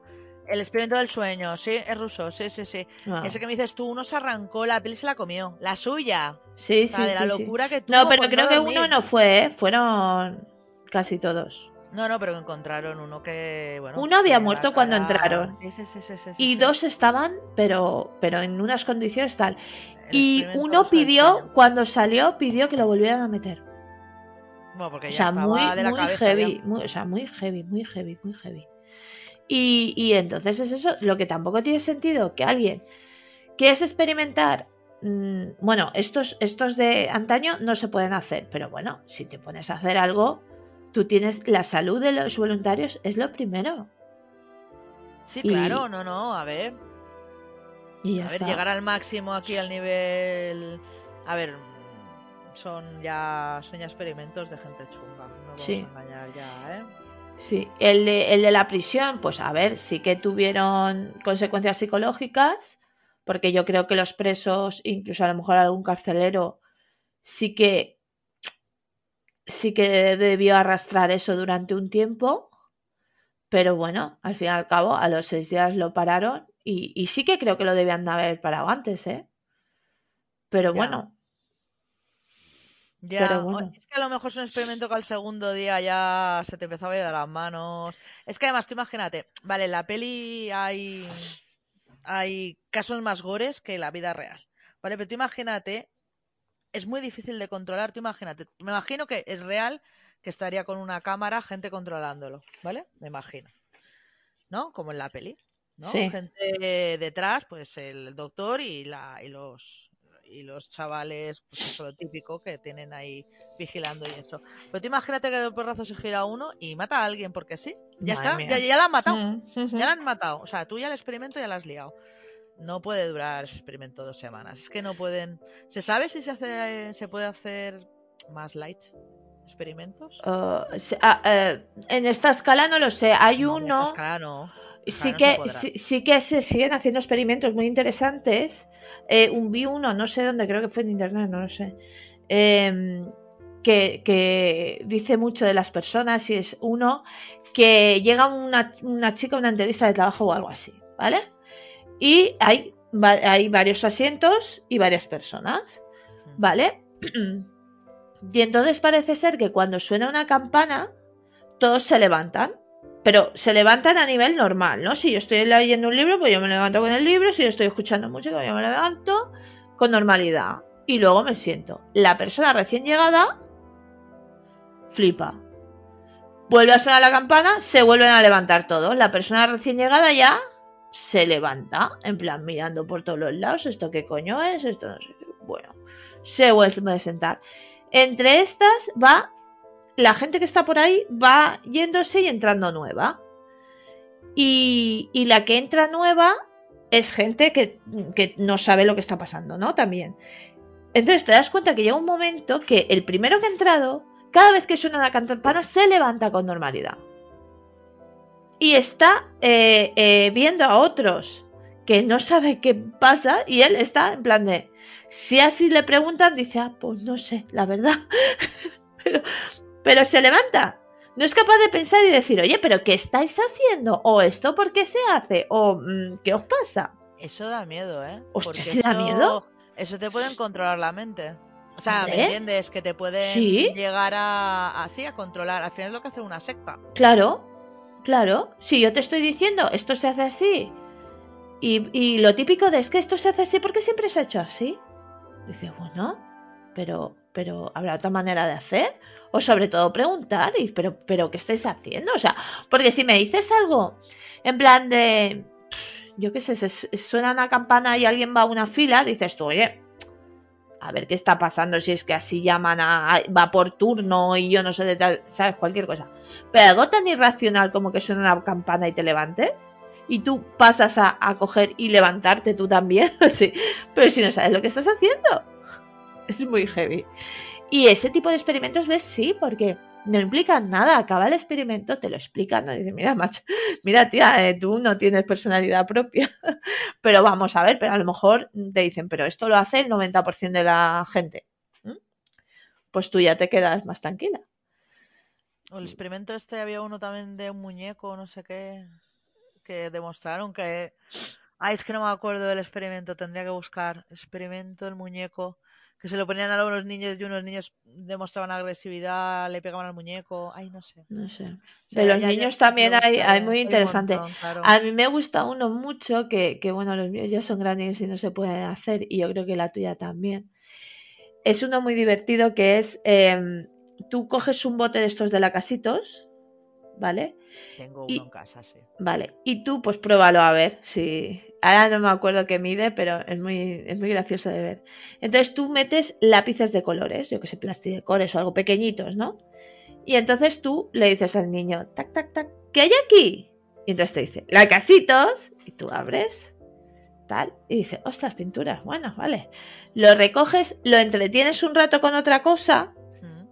El experimento del sueño, sí, es ruso, sí, sí, sí. no. Ese que me dices tú, uno se arrancó la piel y se la comió. La suya. sí, O sí, de la sí, sí. locura que tuvo. No, pero creo que dormir. uno no fue, ¿eh? fueron casi todos. No, no, pero encontraron uno que, bueno... Uno había la muerto cuando entraron. Sí, sí, sí, sí, sí, Y dos estaban, pero, pero en unas condiciones tal. El Y uno pidió, cuando salió, pidió que lo volvieran a meter. Bueno, porque O ya sea, muy, de la muy cabeza heavy, muy- o sea, muy heavy, muy heavy, muy heavy. Y, y entonces es eso, lo que tampoco tiene sentido que alguien que es experimentar, mm, bueno, estos, estos de antaño no se pueden hacer, pero bueno, si te pones a hacer algo, tú tienes la salud de los voluntarios es lo primero. Sí, y- claro, no, no, a ver. Y A ver, está. llegar al máximo aquí al nivel... A ver, son ya, son ya experimentos de gente chunga. No vamos Sí. a engañar ya, ¿eh? Sí, el de, el de la prisión, pues a ver, sí que tuvieron consecuencias psicológicas, porque yo creo que los presos, incluso a lo mejor algún carcelero, sí que sí que debió arrastrar eso durante un tiempo, pero bueno, al fin y al cabo, a los seis días lo pararon y, y sí que creo que lo debían de haber parado antes, ¿eh? Pero Ya. bueno, Ya, Pero o- bueno. es que a lo mejor es un experimento que al segundo día ya se te empezaba a ir de las manos. Es que además, tú imagínate, vale, en la peli hay, hay casos más gores que en la vida real, ¿vale? Pero tú imagínate, es muy difícil de controlar, tú imagínate, me imagino que es real que estaría con una cámara gente controlándolo, ¿vale? Me imagino, ¿no? Como en la peli, ¿no? Sí. Gente detrás, pues el doctor y, la, y los y los chavales, pues eso lo típico que tienen ahí vigilando y eso. Pero tú imagínate que de un porrazo se gira uno y mata a alguien porque sí. Ya Madre está, ya, ya la han matado. Mm, ujú. Ya la han matado. O sea, tú ya el experimento ya la has liado. No puede durar ese experimento dos semanas. Es que no pueden. ¿Se sabe si se hace, se puede hacer más light experimentos? Uh, se- ah, eh, en esta escala no lo sé. Hay No, en esta uno. escala no. Sí no se que, podrá. sí, sí que se siguen haciendo experimentos muy interesantes. Eh, un vi uno, no sé dónde, creo que fue en internet, no lo sé. em, que, que dice mucho de las personas y es uno que llega una, una chica a una entrevista de trabajo o algo así, ¿vale? Y hay, hay varios asientos y varias personas, ¿vale? (clears throat) Y entonces parece ser que cuando suena una campana, todos se levantan. Pero se levantan a nivel normal, ¿no? Si yo estoy leyendo un libro, pues yo me levanto con el libro. Si yo estoy escuchando música, yo me levanto con normalidad. Y luego me siento. La persona recién llegada flipa. Vuelve a sonar la campana, se vuelven a levantar todos. La persona recién llegada ya se levanta, en plan mirando por todos los lados. ¿Esto qué coño es? Esto no sé. Bueno, se vuelve a sentar. Entre estas va la gente que está por ahí va yéndose y entrando nueva. Y, la que entra nueva es gente que, que no sabe lo que está pasando, ¿no? También. Entonces te das cuenta que llega un momento que el primero que ha entrado, cada vez que suena la campana, se levanta con normalidad. Y está eh, eh, viendo a otros que no sabe qué pasa y él está en plan de... Si así le preguntan, dice, ah, pues no sé, la verdad. (laughs) pero, pero se levanta. No es capaz de pensar y decir, oye, pero ¿qué estáis haciendo? ¿O esto por qué se hace? ¿O mm, qué os pasa? Eso da miedo, ¿eh? Hostia, ¿sí da eso- miedo? Eso te pueden controlar la mente. O sea, ¿me entiendes? Que te pueden Sí. llegar a así a controlar. Al final es lo que hace una secta. Claro, claro. Si yo te estoy diciendo, esto se hace así. Y, y lo típico de es que esto se hace así porque siempre se ha hecho así. Dice, bueno, pero, pero ¿habrá otra manera de hacer? O sobre todo preguntar, y, pero, pero ¿qué estáis haciendo? O sea, porque si me dices algo en plan de, yo qué sé, suena una campana y alguien va a una fila, dices tú, oye, a ver qué está pasando, si es que así llaman a, a- va por turno y yo no sé de tal, ¿sabes? Cualquier cosa. Pero algo tan irracional como que suena una campana y te levantes. Y tú pasas a, a coger y levantarte tú también. (laughs) sí. Pero si no sabes lo que estás haciendo. Es muy heavy. Y ese tipo de experimentos, ¿ves? Sí, porque no implican nada. Acaba el experimento, te lo explican. ¿no? Dice, mira, macho, (laughs) mira, tía, eh, tú no tienes personalidad propia. (laughs) pero vamos a ver, pero a lo mejor te dicen, pero esto lo hace el 90% de la gente. ¿Mm? Pues tú ya te quedas más tranquila. El experimento este había uno también de un muñeco, no sé qué, que demostraron que... Ay, es que no me acuerdo del experimento, tendría que buscar. Experimento del muñeco. Que se lo ponían a unos niños y unos niños demostraban agresividad, le pegaban al muñeco, ay, no sé. No sé. O De los ya- niños también hay, hay muy interesante. montón, claro. A mí me gusta uno mucho que, que, bueno, los míos ya son grandes y no se pueden hacer, y yo creo que la tuya también. Es uno muy divertido que es, em, tú coges un bote de estos de la casitos, ¿vale? Tengo y- uno en casa, sí. Vale, y tú pues pruébalo a ver si... Ahora no me acuerdo qué mide, pero es muy, es muy gracioso de ver. Entonces tú metes lápices de colores, yo que sé, plastidecores o algo pequeñitos, ¿no? Y entonces tú le dices al niño, tac, tac, tac, ¿qué hay aquí? Y entonces te dice, la casitos, y tú abres, tal, y dice, ostras, pinturas, bueno, vale. Lo recoges, lo entretienes un rato con otra cosa,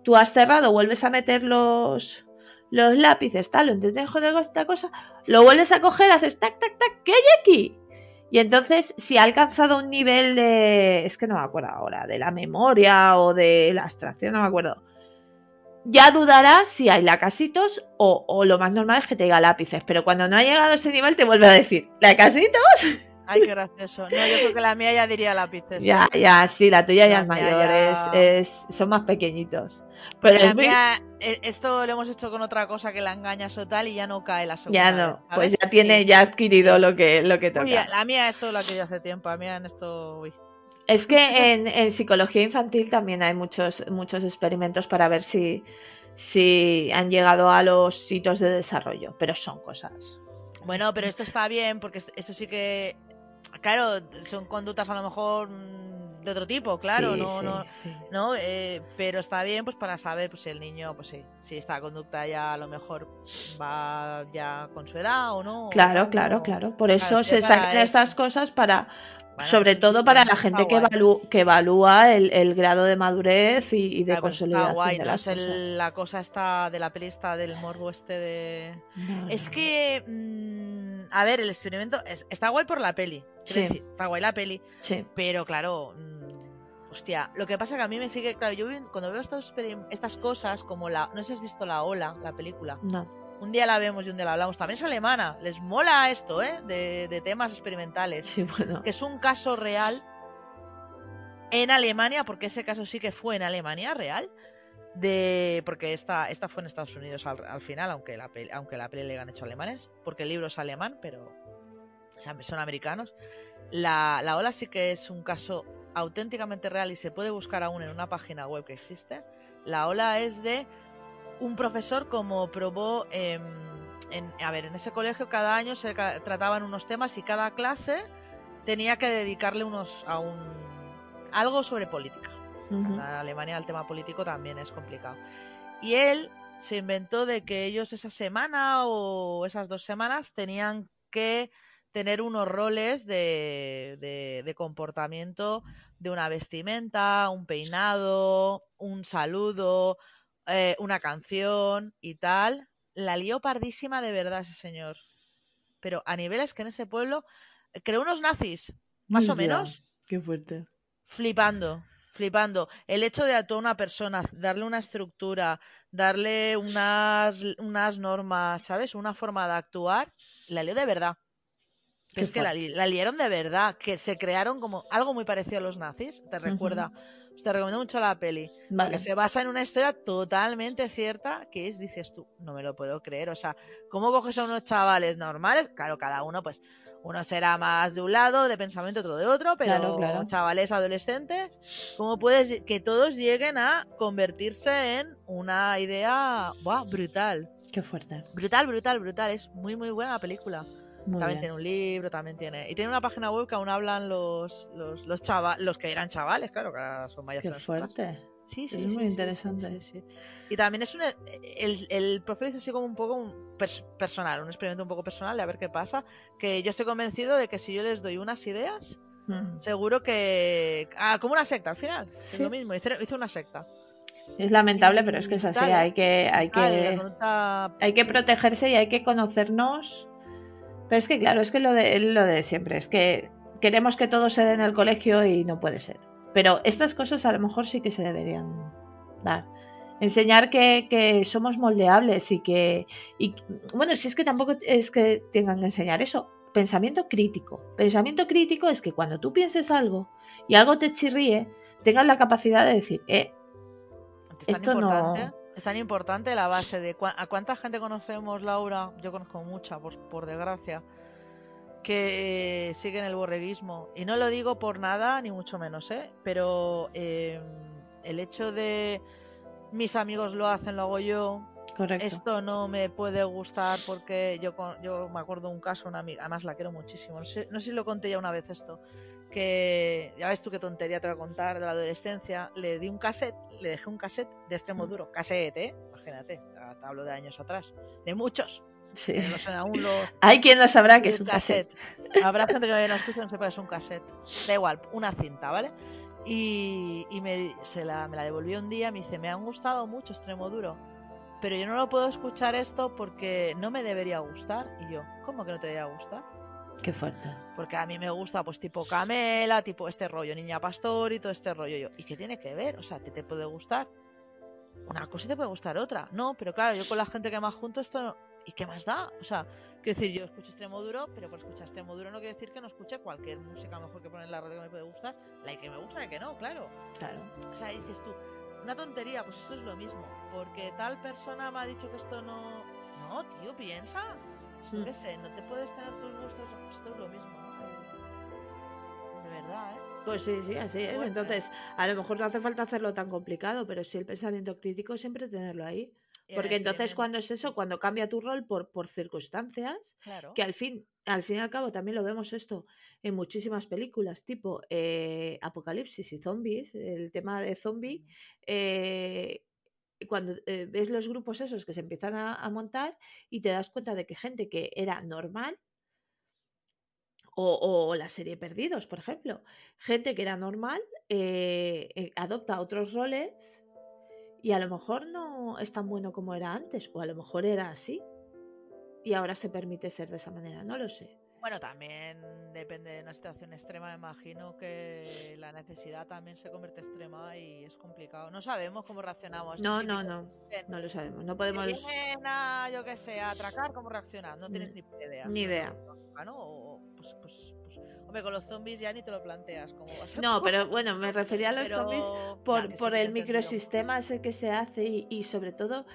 tú has cerrado, vuelves a meter los, los lápices, tal, lo entretienes con otra cosa, lo vuelves a coger, haces tac, tac, tac, ¿qué hay aquí? Y entonces, si ha alcanzado un nivel de. Es que no me acuerdo ahora, de la memoria o de la abstracción, no me acuerdo. Ya dudarás si hay lacasitos o, o lo más normal es que te diga lápices. Pero cuando no ha llegado a ese nivel, te vuelve a decir, ¿lacasitos? Ay, qué gracioso. No, yo creo que la mía ya diría lápices. Ya, ya, sí, la tuya ya es mayor, ya- es, es- son más pequeñitos. Pero La mía, eh, esto lo hemos hecho con otra cosa que la engañas o tal y ya no cae la segunda. Ya no, pues ya tiene, ya ha adquirido lo que, lo que toca. Uy, la mía esto lo que yo hace tiempo, la mía en esto. Uy. Es que (laughs) en, en psicología infantil también hay muchos, muchos experimentos para ver si, si han llegado a los hitos de desarrollo, pero son cosas. Bueno, pero esto está bien porque es- eso sí que. Claro, son conductas a lo mejor mm, de otro tipo, claro, Sí, no, sí, no, sí. ¿no? Eh, pero está bien pues para saber pues si el niño, pues sí, si esta conducta ya a lo mejor va ya con su edad o no. Claro, claro, claro. Por eso es se sacan estas cosas para, Bueno, sobre todo para la está gente que, guay. evalú- que evalúa el, el grado de madurez y, y de Claro, pues está consolidación guay, de no las es cosas. el- la cosa esta de la peli esta del morbo este de... No, Es no. que, mm, a ver, el experimento es- está guay por la peli. Sí. decir, está guay la peli, Sí, pero claro, mm, hostia, lo que pasa que a mí me sigue, claro, yo cuando veo estos estas cosas como la, no sé si has visto La Ola, la película, no. Un día la vemos y un día la hablamos, también es alemana, les mola esto, ¿eh? De, de temas experimentales, Sí, bueno. que es un caso real en Alemania, porque ese caso sí que fue en Alemania real, de porque esta, esta fue en Estados Unidos al, al final, aunque la, peli, aunque la peli le han hecho alemanes, porque el libro es alemán, pero o sea, son americanos. La, la ola sí que es un caso auténticamente real y se puede buscar aún en una página web que existe. La ola es de un profesor como probó em, en, a ver, en ese colegio cada año se trataban unos temas y cada clase tenía que dedicarle unos a un algo sobre política. En Alemania el tema político también es complicado. Y él se inventó de que ellos esa semana o esas dos semanas tenían que tener unos roles de, de- de comportamiento de una vestimenta, un peinado, un saludo, eh, una canción y tal. La lió pardísima de verdad ese señor. Pero a niveles que en ese pueblo eh, creó unos nazis, más o menos Qué fuerte. flipando, flipando. El hecho de a toda una persona, darle una estructura, darle unas, unas normas, ¿sabes? Una forma de actuar, la lió de verdad. Es que la, la liaron de verdad, que se crearon como algo muy parecido a los nazis, te recuerda. Te recomiendo mucho la peli. Vale. Porque se basa en una historia totalmente cierta que es, dices tú, no me lo puedo creer. O sea, ¿cómo coges a unos chavales normales? Claro, cada uno, pues, uno será más de un lado, de pensamiento, otro de otro, pero Claro, claro. chavales adolescentes, ¿cómo puedes que todos lleguen a convertirse en una idea brutal? Qué fuerte. Brutal, brutal, brutal. Es muy, muy buena la película. Muy también bien. tiene un libro, también tiene. Y tiene una página web que aún hablan los, los, los, chava- los que eran chavales, claro, que ahora son mayores. Qué fuerte. Sí, sí, Es sí, muy sí, interesante. sí. Y también es un. El, el profe hizo así como un poco un pers- personal, un experimento un poco personal de a ver qué pasa. Que yo estoy convencido de que si yo les doy unas ideas, Mm. seguro que. Ah, como una secta al final. Es lo mismo, hizo, hizo una secta. Es lamentable, pero es que es así. Hay que, hay que, hay que protegerse y hay que conocernos. Pero es que, claro, es que lo de, lo de siempre, es que queremos que todo se dé en el colegio y no puede ser. Pero estas cosas a lo mejor sí que se deberían dar. Enseñar que, que somos moldeables y que. Y, bueno, si es que tampoco es que tengan que enseñar eso. Pensamiento crítico. Pensamiento crítico es que cuando tú pienses algo y algo te chirríe, tengan la capacidad de decir, eh, Esto no- es tan importante la base de a cuánta gente conocemos, Laura, yo conozco mucha, por, por desgracia, que eh, siguen el borreguismo. Y no lo digo por nada, ni mucho menos, ¿eh? Pero eh, el hecho de mis amigos lo hacen, lo hago yo, correcto. esto no me puede gustar porque yo, yo me acuerdo de un caso, una amiga, además la quiero muchísimo, no sé, no sé si lo conté ya una vez esto, que ya ves tú qué tontería te voy a contar de la adolescencia, le di un cassette, le dejé un cassette de extremo duro, cassette, ¿eh? Imagínate, te hablo de años atrás, de muchos, Sí. no sé aún lo... (laughs) Hay quien no sabrá que es un cassette. Habrá gente que no escucha y no sepa que es un cassette. Da igual, una cinta, ¿vale? Y, y me, se la, me la devolvió un día, me dice, me han gustado mucho extremo duro, pero yo no lo puedo escuchar esto porque no me debería gustar. Y yo, ¿cómo que no te debería gustar? Qué fuerte. Porque a mí me gusta pues tipo Camela, tipo este rollo Niña Pastor y todo este rollo. Yo, ¿y qué tiene que ver? O sea, ¿te, te puede gustar? Una cosa y te puede gustar otra. No, pero claro, yo con la gente que más junto esto no... ¿Y qué más da? O sea, quiero decir, yo escucho extremo duro, pero por escuchar extremo duro no quiere decir que no escuche cualquier música mejor que poner en la radio que me puede gustar. La que me gusta, la que no, claro. Claro. O sea, dices tú, una tontería, pues esto es lo mismo. Porque tal persona me ha dicho que esto no... No, tío, piensa. Yo Mm. qué sé, no te puedes tener tus gustos, esto es lo mismo, ¿no? De verdad, ¿eh? Pues sí, sí, así es. Entonces, a lo mejor no hace falta hacerlo tan complicado, pero sí el pensamiento crítico siempre tenerlo ahí. Porque entonces cuando es eso, cuando cambia tu rol por, por circunstancias, Claro. que al fin, al fin y al cabo también lo vemos esto en muchísimas películas, tipo eh, Apocalipsis y Zombies, el tema de zombie, eh, cuando eh, ves los grupos esos que se empiezan a, montar y te das cuenta de que gente que era normal, o, o la serie Perdidos, por ejemplo, gente que era normal eh, eh, adopta otros roles y a lo mejor no es tan bueno como era antes, o a lo mejor era así y ahora se permite ser de esa manera, no lo sé. Bueno, también depende de una situación extrema. Me imagino que la necesidad también se convierte extrema y es complicado. No sabemos cómo reaccionamos. No, Es no, no, bien, no lo sabemos, no podemos vienen a, yo qué sé, a atracar, ¿cómo reaccionas? No tienes Mm, ni idea. ni si no idea. ¿no? Pues, pues, pues, hombre, con los zombies ya ni te lo planteas. ¿cómo vas a No, (laughs) pero bueno, me refería a los Pero- zombies por, el microsistema ese que se hace y, y sobre todo,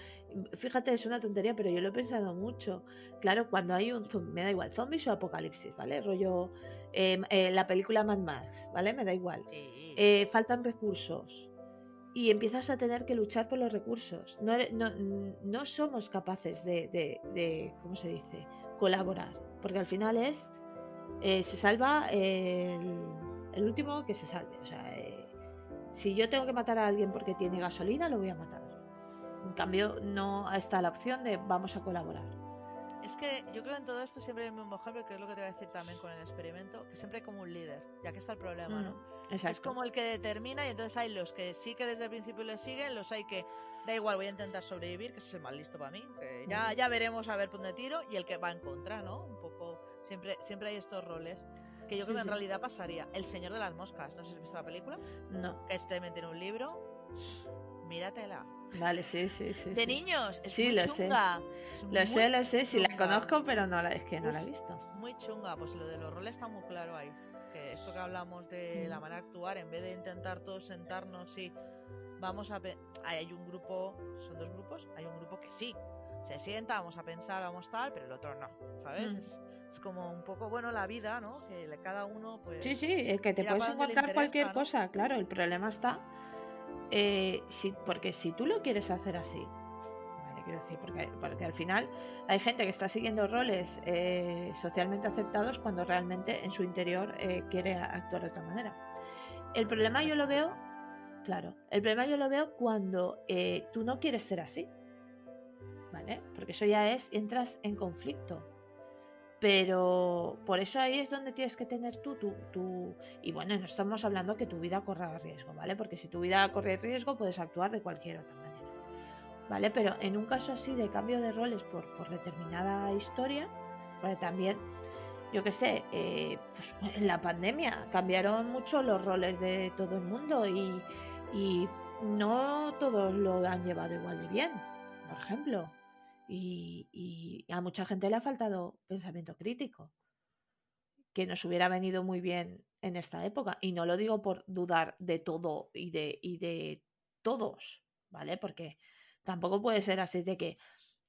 fíjate, es una tontería, pero yo lo he pensado mucho. Claro, cuando hay un zombie, me da igual, zombies o apocalipsis, ¿vale? Rollo, eh, eh, la película Mad Max, ¿vale? Me da igual. Sí. Eh, faltan recursos y empiezas a tener que luchar por los recursos. No, no, no somos capaces de, de- de, ¿cómo se dice?, colaborar, porque al final es, eh, se salva el, el último que se salve. O sea, eh, si yo tengo que matar a alguien porque tiene gasolina, lo voy a matar. En cambio, no está la opción de vamos a colaborar. Es que yo creo en todo esto siempre hay el mismo ejemplo, que es lo que te voy a decir también con el experimento, que siempre hay como un líder, ya que está el problema, ¿no? Mm, Es como el que determina y entonces hay los que sí que desde el principio le siguen, los hay que da igual, voy a intentar sobrevivir, que ese es el más listo para mí, que ya, Ujú. ya veremos a ver por dónde tiro y el que va en contra, ¿no? Un poco, siempre, siempre hay estos roles que yo Sí, creo que en sí. realidad pasaría. El Señor de las Moscas, no sé si has visto la película, No. que este también tiene un libro, míratela. Vale, sí, sí, sí. De sí. niños, es Sí, muy lo sé. chunga. es Lo sé, lo sé, sí la conozco, pero no la, es que no la he Es- visto. Muy chunga, pues lo de los roles está muy claro ahí. Esto que hablamos de la manera de actuar, en vez de intentar todos sentarnos y vamos a... Hay, un grupo, son dos grupos, hay un grupo que sí, se sienta, vamos a pensar, vamos tal, pero el otro no, ¿sabes? Mm. Es, es como un poco, bueno, la vida, ¿no? Que cada uno, pues... Sí, sí, es que te puedes encontrar cualquier cosa, claro, el problema está, eh, si, porque si tú lo quieres hacer así, quiero decir, porque, al final hay gente que está siguiendo roles eh, socialmente aceptados cuando realmente en su interior eh, quiere actuar de otra manera. El problema yo lo veo, claro, el problema yo lo veo cuando eh, tú no quieres ser así, ¿vale? Porque eso ya es, entras en conflicto. Pero por eso ahí es donde tienes que tener tú tu, tu... Y bueno, no estamos hablando que tu vida corra riesgo, ¿vale? Porque si tu vida corre riesgo puedes actuar de cualquier otra manera, ¿vale? Pero en un caso así de cambio de roles por, por determinada historia, porque también, yo qué sé, eh, pues en la pandemia cambiaron mucho los roles de todo el mundo y, y no todos lo han llevado igual de bien, por ejemplo. Y, y a mucha gente le ha faltado pensamiento crítico, que nos hubiera venido muy bien en esta época. Y no lo digo por dudar de todo y de, y de todos, ¿vale? Porque tampoco puede ser así de que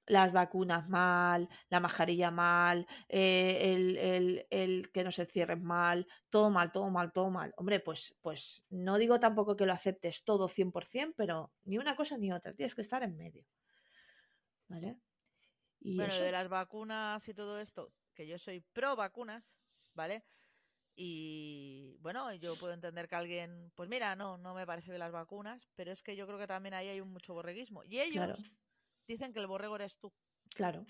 las vacunas mal, la mascarilla mal, eh, el, el, el, que no se cierren mal, todo mal, todo mal, todo mal. Hombre, pues, pues no digo tampoco que lo aceptes todo 100%, pero ni una cosa ni otra, tienes que estar en medio. ¿Vale? Y bueno, de las vacunas y todo esto, que yo soy pro vacunas, ¿vale? Y bueno, yo puedo entender que alguien, pues mira, no, no me parece de las vacunas, pero es que yo creo que también ahí hay un mucho borreguismo. Y ellos dicen que el borrego eres tú. Claro.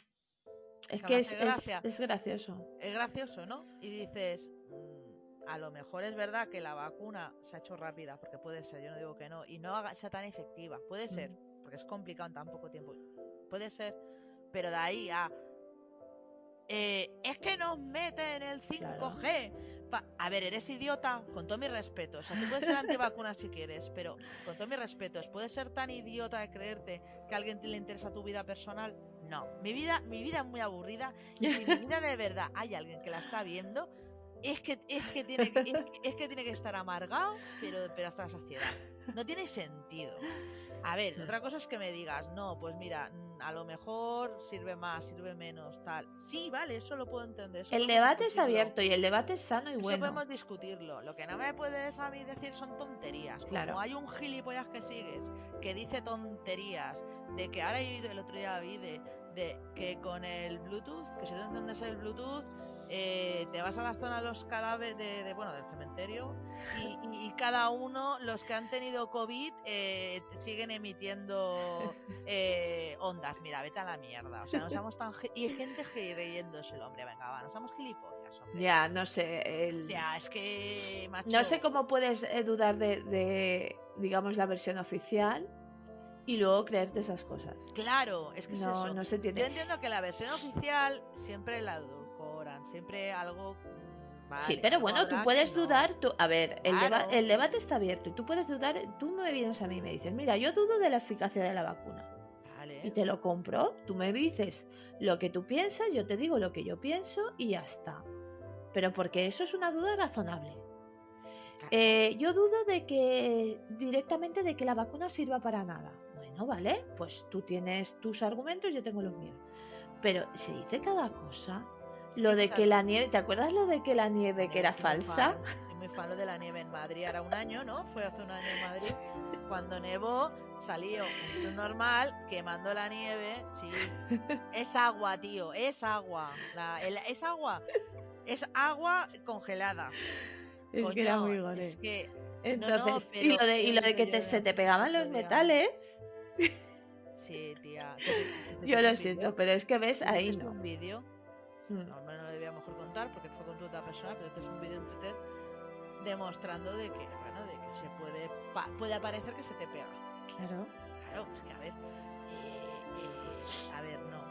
Es que, es, es, gracioso. Es gracioso, ¿no? Y dices, mm, a lo mejor es verdad que la vacuna se ha hecho rápida, porque puede ser, yo no digo que no, y no sea tan efectiva. Puede ser, mm. porque es complicado en tan poco tiempo. Puede ser, pero de ahí a eh, es que nos meten el 5G. A ver, eres idiota, con todo mi respeto. O sea, tú puedes ser antivacuna si quieres, pero con todo mi respeto, ¿puedes ser tan idiota de creerte que a alguien te le interesa tu vida personal? No. Mi vida, mi vida es muy aburrida y si mi vida de verdad hay alguien que la está viendo, es que, es que, tiene, que, es, que tiene que estar amargado, pero, pero hasta la saciedad. No tiene sentido. A ver, otra cosa es que me digas, no, pues mira, a lo mejor sirve más, sirve menos, tal. Sí, vale, eso lo puedo entender. el debate es abierto y el debate es sano y bueno. Eso podemos discutirlo. Lo que no me puedes a mí decir son tonterías. Claro. Como hay un gilipollas que sigues que dice tonterías de que ahora he ido el otro día vi de, de que con el Bluetooth, que si te enciendes el Bluetooth eh, te vas a la zona de los cadáveres de, bueno del cementerio y, cada uno los que han tenido covid eh, siguen emitiendo eh, ondas mira vete a la mierda o sea no somos tan y hay gente riéndose el hombre venga va no somos gilipollas hombre. ya no sé el... o es que no sé cómo puedes dudar de, de digamos la versión oficial y luego creerte esas cosas. Claro, es que no, es eso. no se tiene. Yo entiendo que la versión oficial siempre la siempre algo... Mm, sí, pero bueno, tú puedes dudar, tú, a ver, el, el debate está abierto y tú puedes dudar, tú me vienes a mí y me dices, mira, yo dudo de la eficacia de la vacuna. Y te lo compro, tú me dices lo que tú piensas, yo te digo lo que yo pienso y ya está. Pero porque eso es una duda razonable. Eh, yo dudo de que directamente de que la vacuna sirva para nada. Bueno, vale, pues tú tienes tus argumentos, yo tengo los míos. Pero se dice cada cosa. Lo de que la nieve, ¿te acuerdas lo de que la nieve que era falsa? Muy fan de la nieve en Madrid, era un año, ¿no? Fue hace un año en Madrid, cuando nevó, salió un normal quemando la nieve, sí. Es agua, tío, es agua. es agua, es agua congelada. Es que era muy gore. Es que, Entonces, y lo de, y lo de que se te pegaban los metales. Sí, tía. Yo lo siento, pero es que ves ahí no. un vídeo Mm. No, no lo debía mejor contar porque fue con tu otra persona, pero este es un vídeo en Twitter demostrando de que, bueno, de que se puede, puede aparecer que se te pega. Claro. Claro, pues que a ver, eh, eh, a ver, no.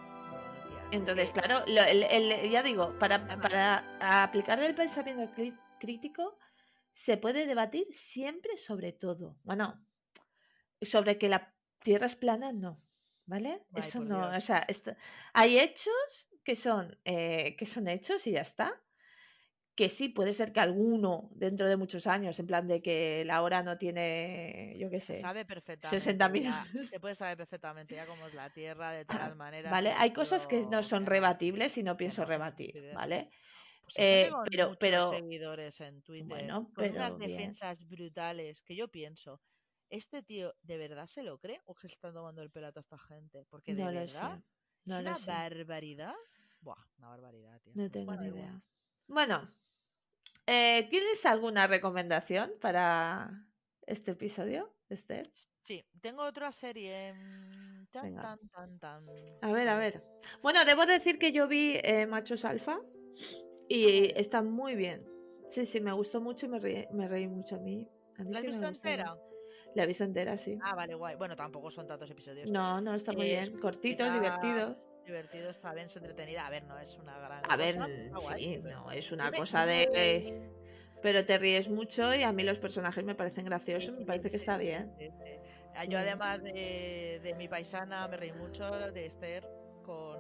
Entonces, claro, el, ya digo, para, para aplicar el pensamiento crítico se puede debatir siempre sobre todo. Bueno, sobre que la Tierra es plana, no. ¿Vale? Eso no, o sea, hay hechos que son, eh, que son hechos y ya está. Que sí, puede ser que alguno dentro de muchos años, en plan de que la hora no tiene, yo qué sé, sabe perfectamente. 60.000. (laughs) Se puede saber perfectamente ya cómo es la Tierra de todas ah, maneras. Vale, hay cosas que no son rebatibles y no pienso rebatir, ¿vale? Pues eh, pero, pero seguidores en Twitter bueno, con unas defensas brutales que yo pienso, ¿este tío de verdad se lo cree o que está tomando el pelato a esta gente? Porque de verdad es una barbaridad. Buah, una barbaridad, tío. No tengo ni idea. Bueno, eh, ¿tienes alguna recomendación para este episodio, Esther? Sí, tengo otra serie. Mm, tan, tan, tan, A ver, a ver. Bueno, debo decir que yo vi eh, Machos Alfa y está muy bien. Sí, sí, me gustó mucho y me reí, me reí mucho a mí. A ¿La has visto entera? La he visto entera, sí. Ah, vale, guay. Bueno, tampoco son tantos episodios. No, no, está muy bien. Cortitos, divertidos. Divertido, está bien, es entretenida. A ver, no es una gran. A ver, sí, no, es una cosa de. Pero te ríes mucho y a mí los personajes me parecen graciosos, me parece que está bien. Ah, yo, además de, de, mi paisana, me reí mucho de Esther con.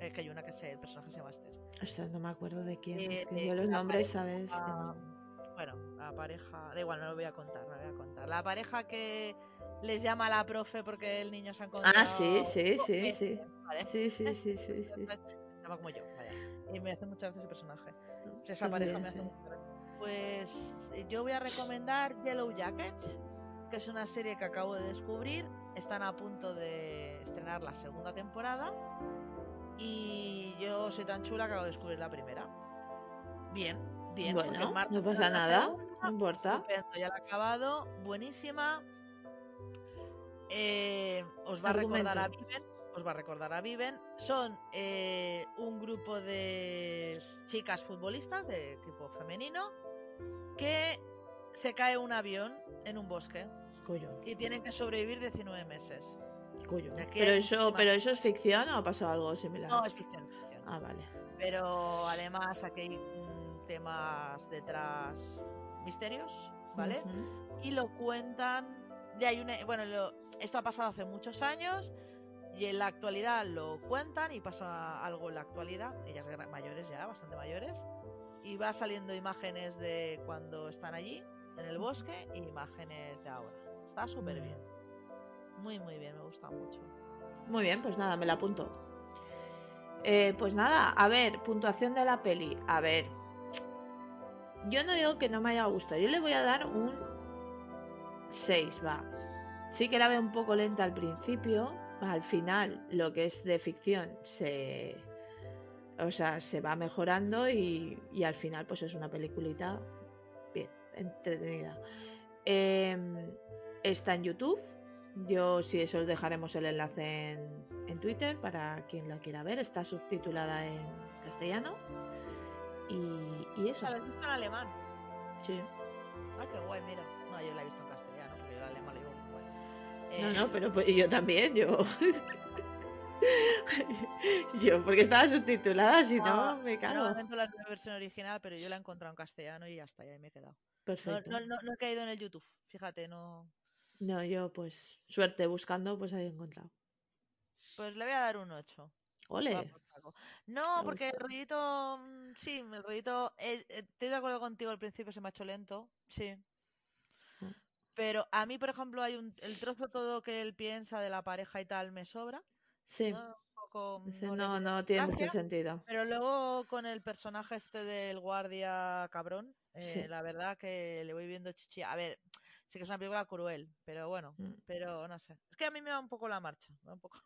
Es que hay una que sé, el personaje se llama Esther. Ostras, no me acuerdo de quién. es que yo los nombres, ¿sabes? Bueno, la pareja, da igual, no lo voy a contar, no lo voy a contar. La pareja que les llama a la profe porque el niño se ha encontrado. Ah, sí, sí, sí, sí. ¿vale? Sí, sí, sí, sí, (laughs) sí. Se llama como yo, vaya. Y me hace muchas veces ese personaje. Pues Esa pareja me hace sí. mucha gracia. Pues eh, yo voy a recomendar Yellow Jackets, que es una serie que acabo de descubrir. Están a punto de estrenar la segunda temporada. Y yo soy tan chula que acabo de descubrir la primera. Bien, bien. Bueno, no pasa nada, segunda. no importa. Estupendo, ya la he acabado. Buenísima. Eh, os va a recordar a. Viven. Os va a recordar a Viven. Son eh, un grupo de chicas futbolistas de equipo femenino que se cae un avión en un bosque y tienen que sobrevivir 19 meses. aquí Pero eso, pero eso es ficción o ha pasado algo similar. No, es ficción. ficción. Ah, vale. Pero además aquí hay temas detrás misterios, ¿vale? Y lo cuentan. De hay una, bueno, lo- esto ha pasado hace muchos años y en la actualidad lo cuentan y pasa algo en la actualidad. Ellas mayores ya, bastante mayores. Y va saliendo imágenes de cuando están allí, en el bosque, y imágenes de ahora. Está súper bien. Muy, muy bien, me gusta mucho. Muy bien, pues nada, me la apunto. Eh, pues nada, a ver, puntuación de la peli. A ver, yo no digo que no me haya gustado, yo le voy a dar un 6, va. Sí que la veo un poco lenta al principio, al final lo que es de ficción se... O sea, se va mejorando y, al final pues es una peliculita bien, entretenida. Em, está en YouTube. Yo, si eso, os dejaremos el enlace en, en Twitter para quien la quiera ver. Está subtitulada en castellano. Y, y O eso. sea, ¿la has visto en alemán? Sí. Ah, qué guay, mira. No, yo la he visto en castellano, porque yo el alemán lo digo muy guay. No, Eh, no, pero pues, yo también, yo. (laughs) yo, porque estaba subtitulada, si no, Ah, me Yo cago. normalmente la versión original, pero yo la he encontrado en castellano y ya está, ya me he quedado. No, Perfecto. no, no, no he caído en el YouTube, fíjate, no. No, yo, pues, suerte buscando, pues ahí he encontrado. Pues le voy a dar un 8. Ole. No, porque el ruidito, mm, sí, el ruidito, eh, eh, estoy de acuerdo contigo, al principio se me ha hecho lento, sí. Mm. Pero a mí, por ejemplo, hay un, el trozo todo que él piensa de la pareja y tal me sobra. Sí. ¿no? Poco, no tiene mucho sentido. Pero luego con el personaje este del guardia cabrón, eh, Sí. la verdad que le voy viendo chichi. A ver, sí que es una película cruel, pero bueno, Mm. pero no sé. Es que a mí me va un poco la marcha, me va un poco.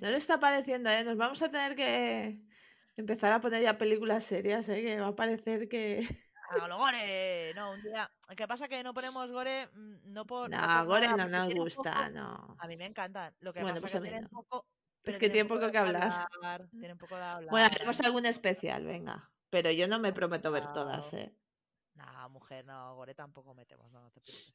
No le está pareciendo, ¿eh? Nos vamos a tener que empezar a poner ya películas serias, ¿eh? Que va a parecer que... ¡A lo gore! No, un día. Lo que pasa es que no ponemos gore, mm, no por. No, por Gore nada, no nos gusta, poco- no. A mí me encantan. Lo que Bueno, pasa pues que tienen no. poco. Es que tiene tienen poco que hablar. hablar, Tienen poco de hablar. Bueno, haremos algún especial, venga. Pero yo no me prometo ver todas, ¿eh? No, mujer, no, gore tampoco metemos, no, no te preocupes.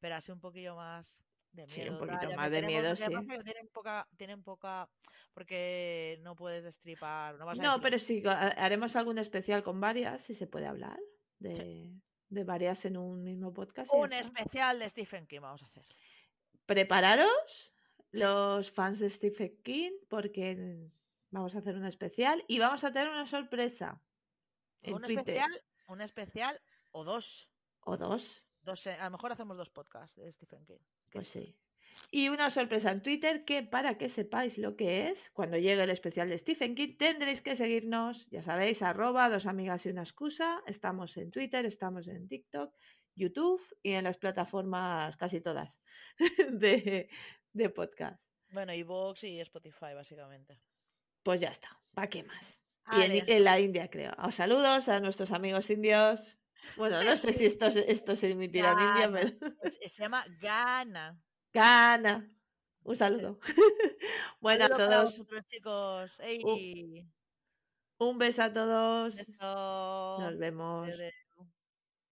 Pero así un poquillo más de Sí, un poquito más de miedo, sí. que tienen poca, tienen poca, porque no puedes destripar, no vas pero sí, ha- haremos algún especial con varias, si se puede hablar. De, de varias en un mismo podcast. un especial de Stephen King vamos a hacer. Prepararos, los fans de Stephen King, porque vamos a hacer un especial y vamos a tener una sorpresa. En un Twitter. especial, un especial o dos. O dos. Dos, eh, a lo mejor hacemos dos podcasts de Stephen King. ¿Qué Pues sí. Y una sorpresa en Twitter que para que sepáis lo que es, cuando llegue el especial de Stephen King tendréis que seguirnos, ya sabéis, arroba dos amigas y una excusa. Estamos en Twitter, estamos en TikTok, YouTube y en las plataformas casi todas (laughs) de, de podcast. Bueno, y Vox y Spotify, básicamente. Pues ya está, ¿para qué más? Y en, en la India, creo. Os saludos a nuestros amigos indios. Bueno, no sé si (laughs) esto, se- esto se emitirá en India, Gana. pero... es- se llama Gana. ¡Gana! Un saludo. (laughs) bueno, a todos, vosotros, chicos. Ey, un beso a todos. beso. Nos vemos.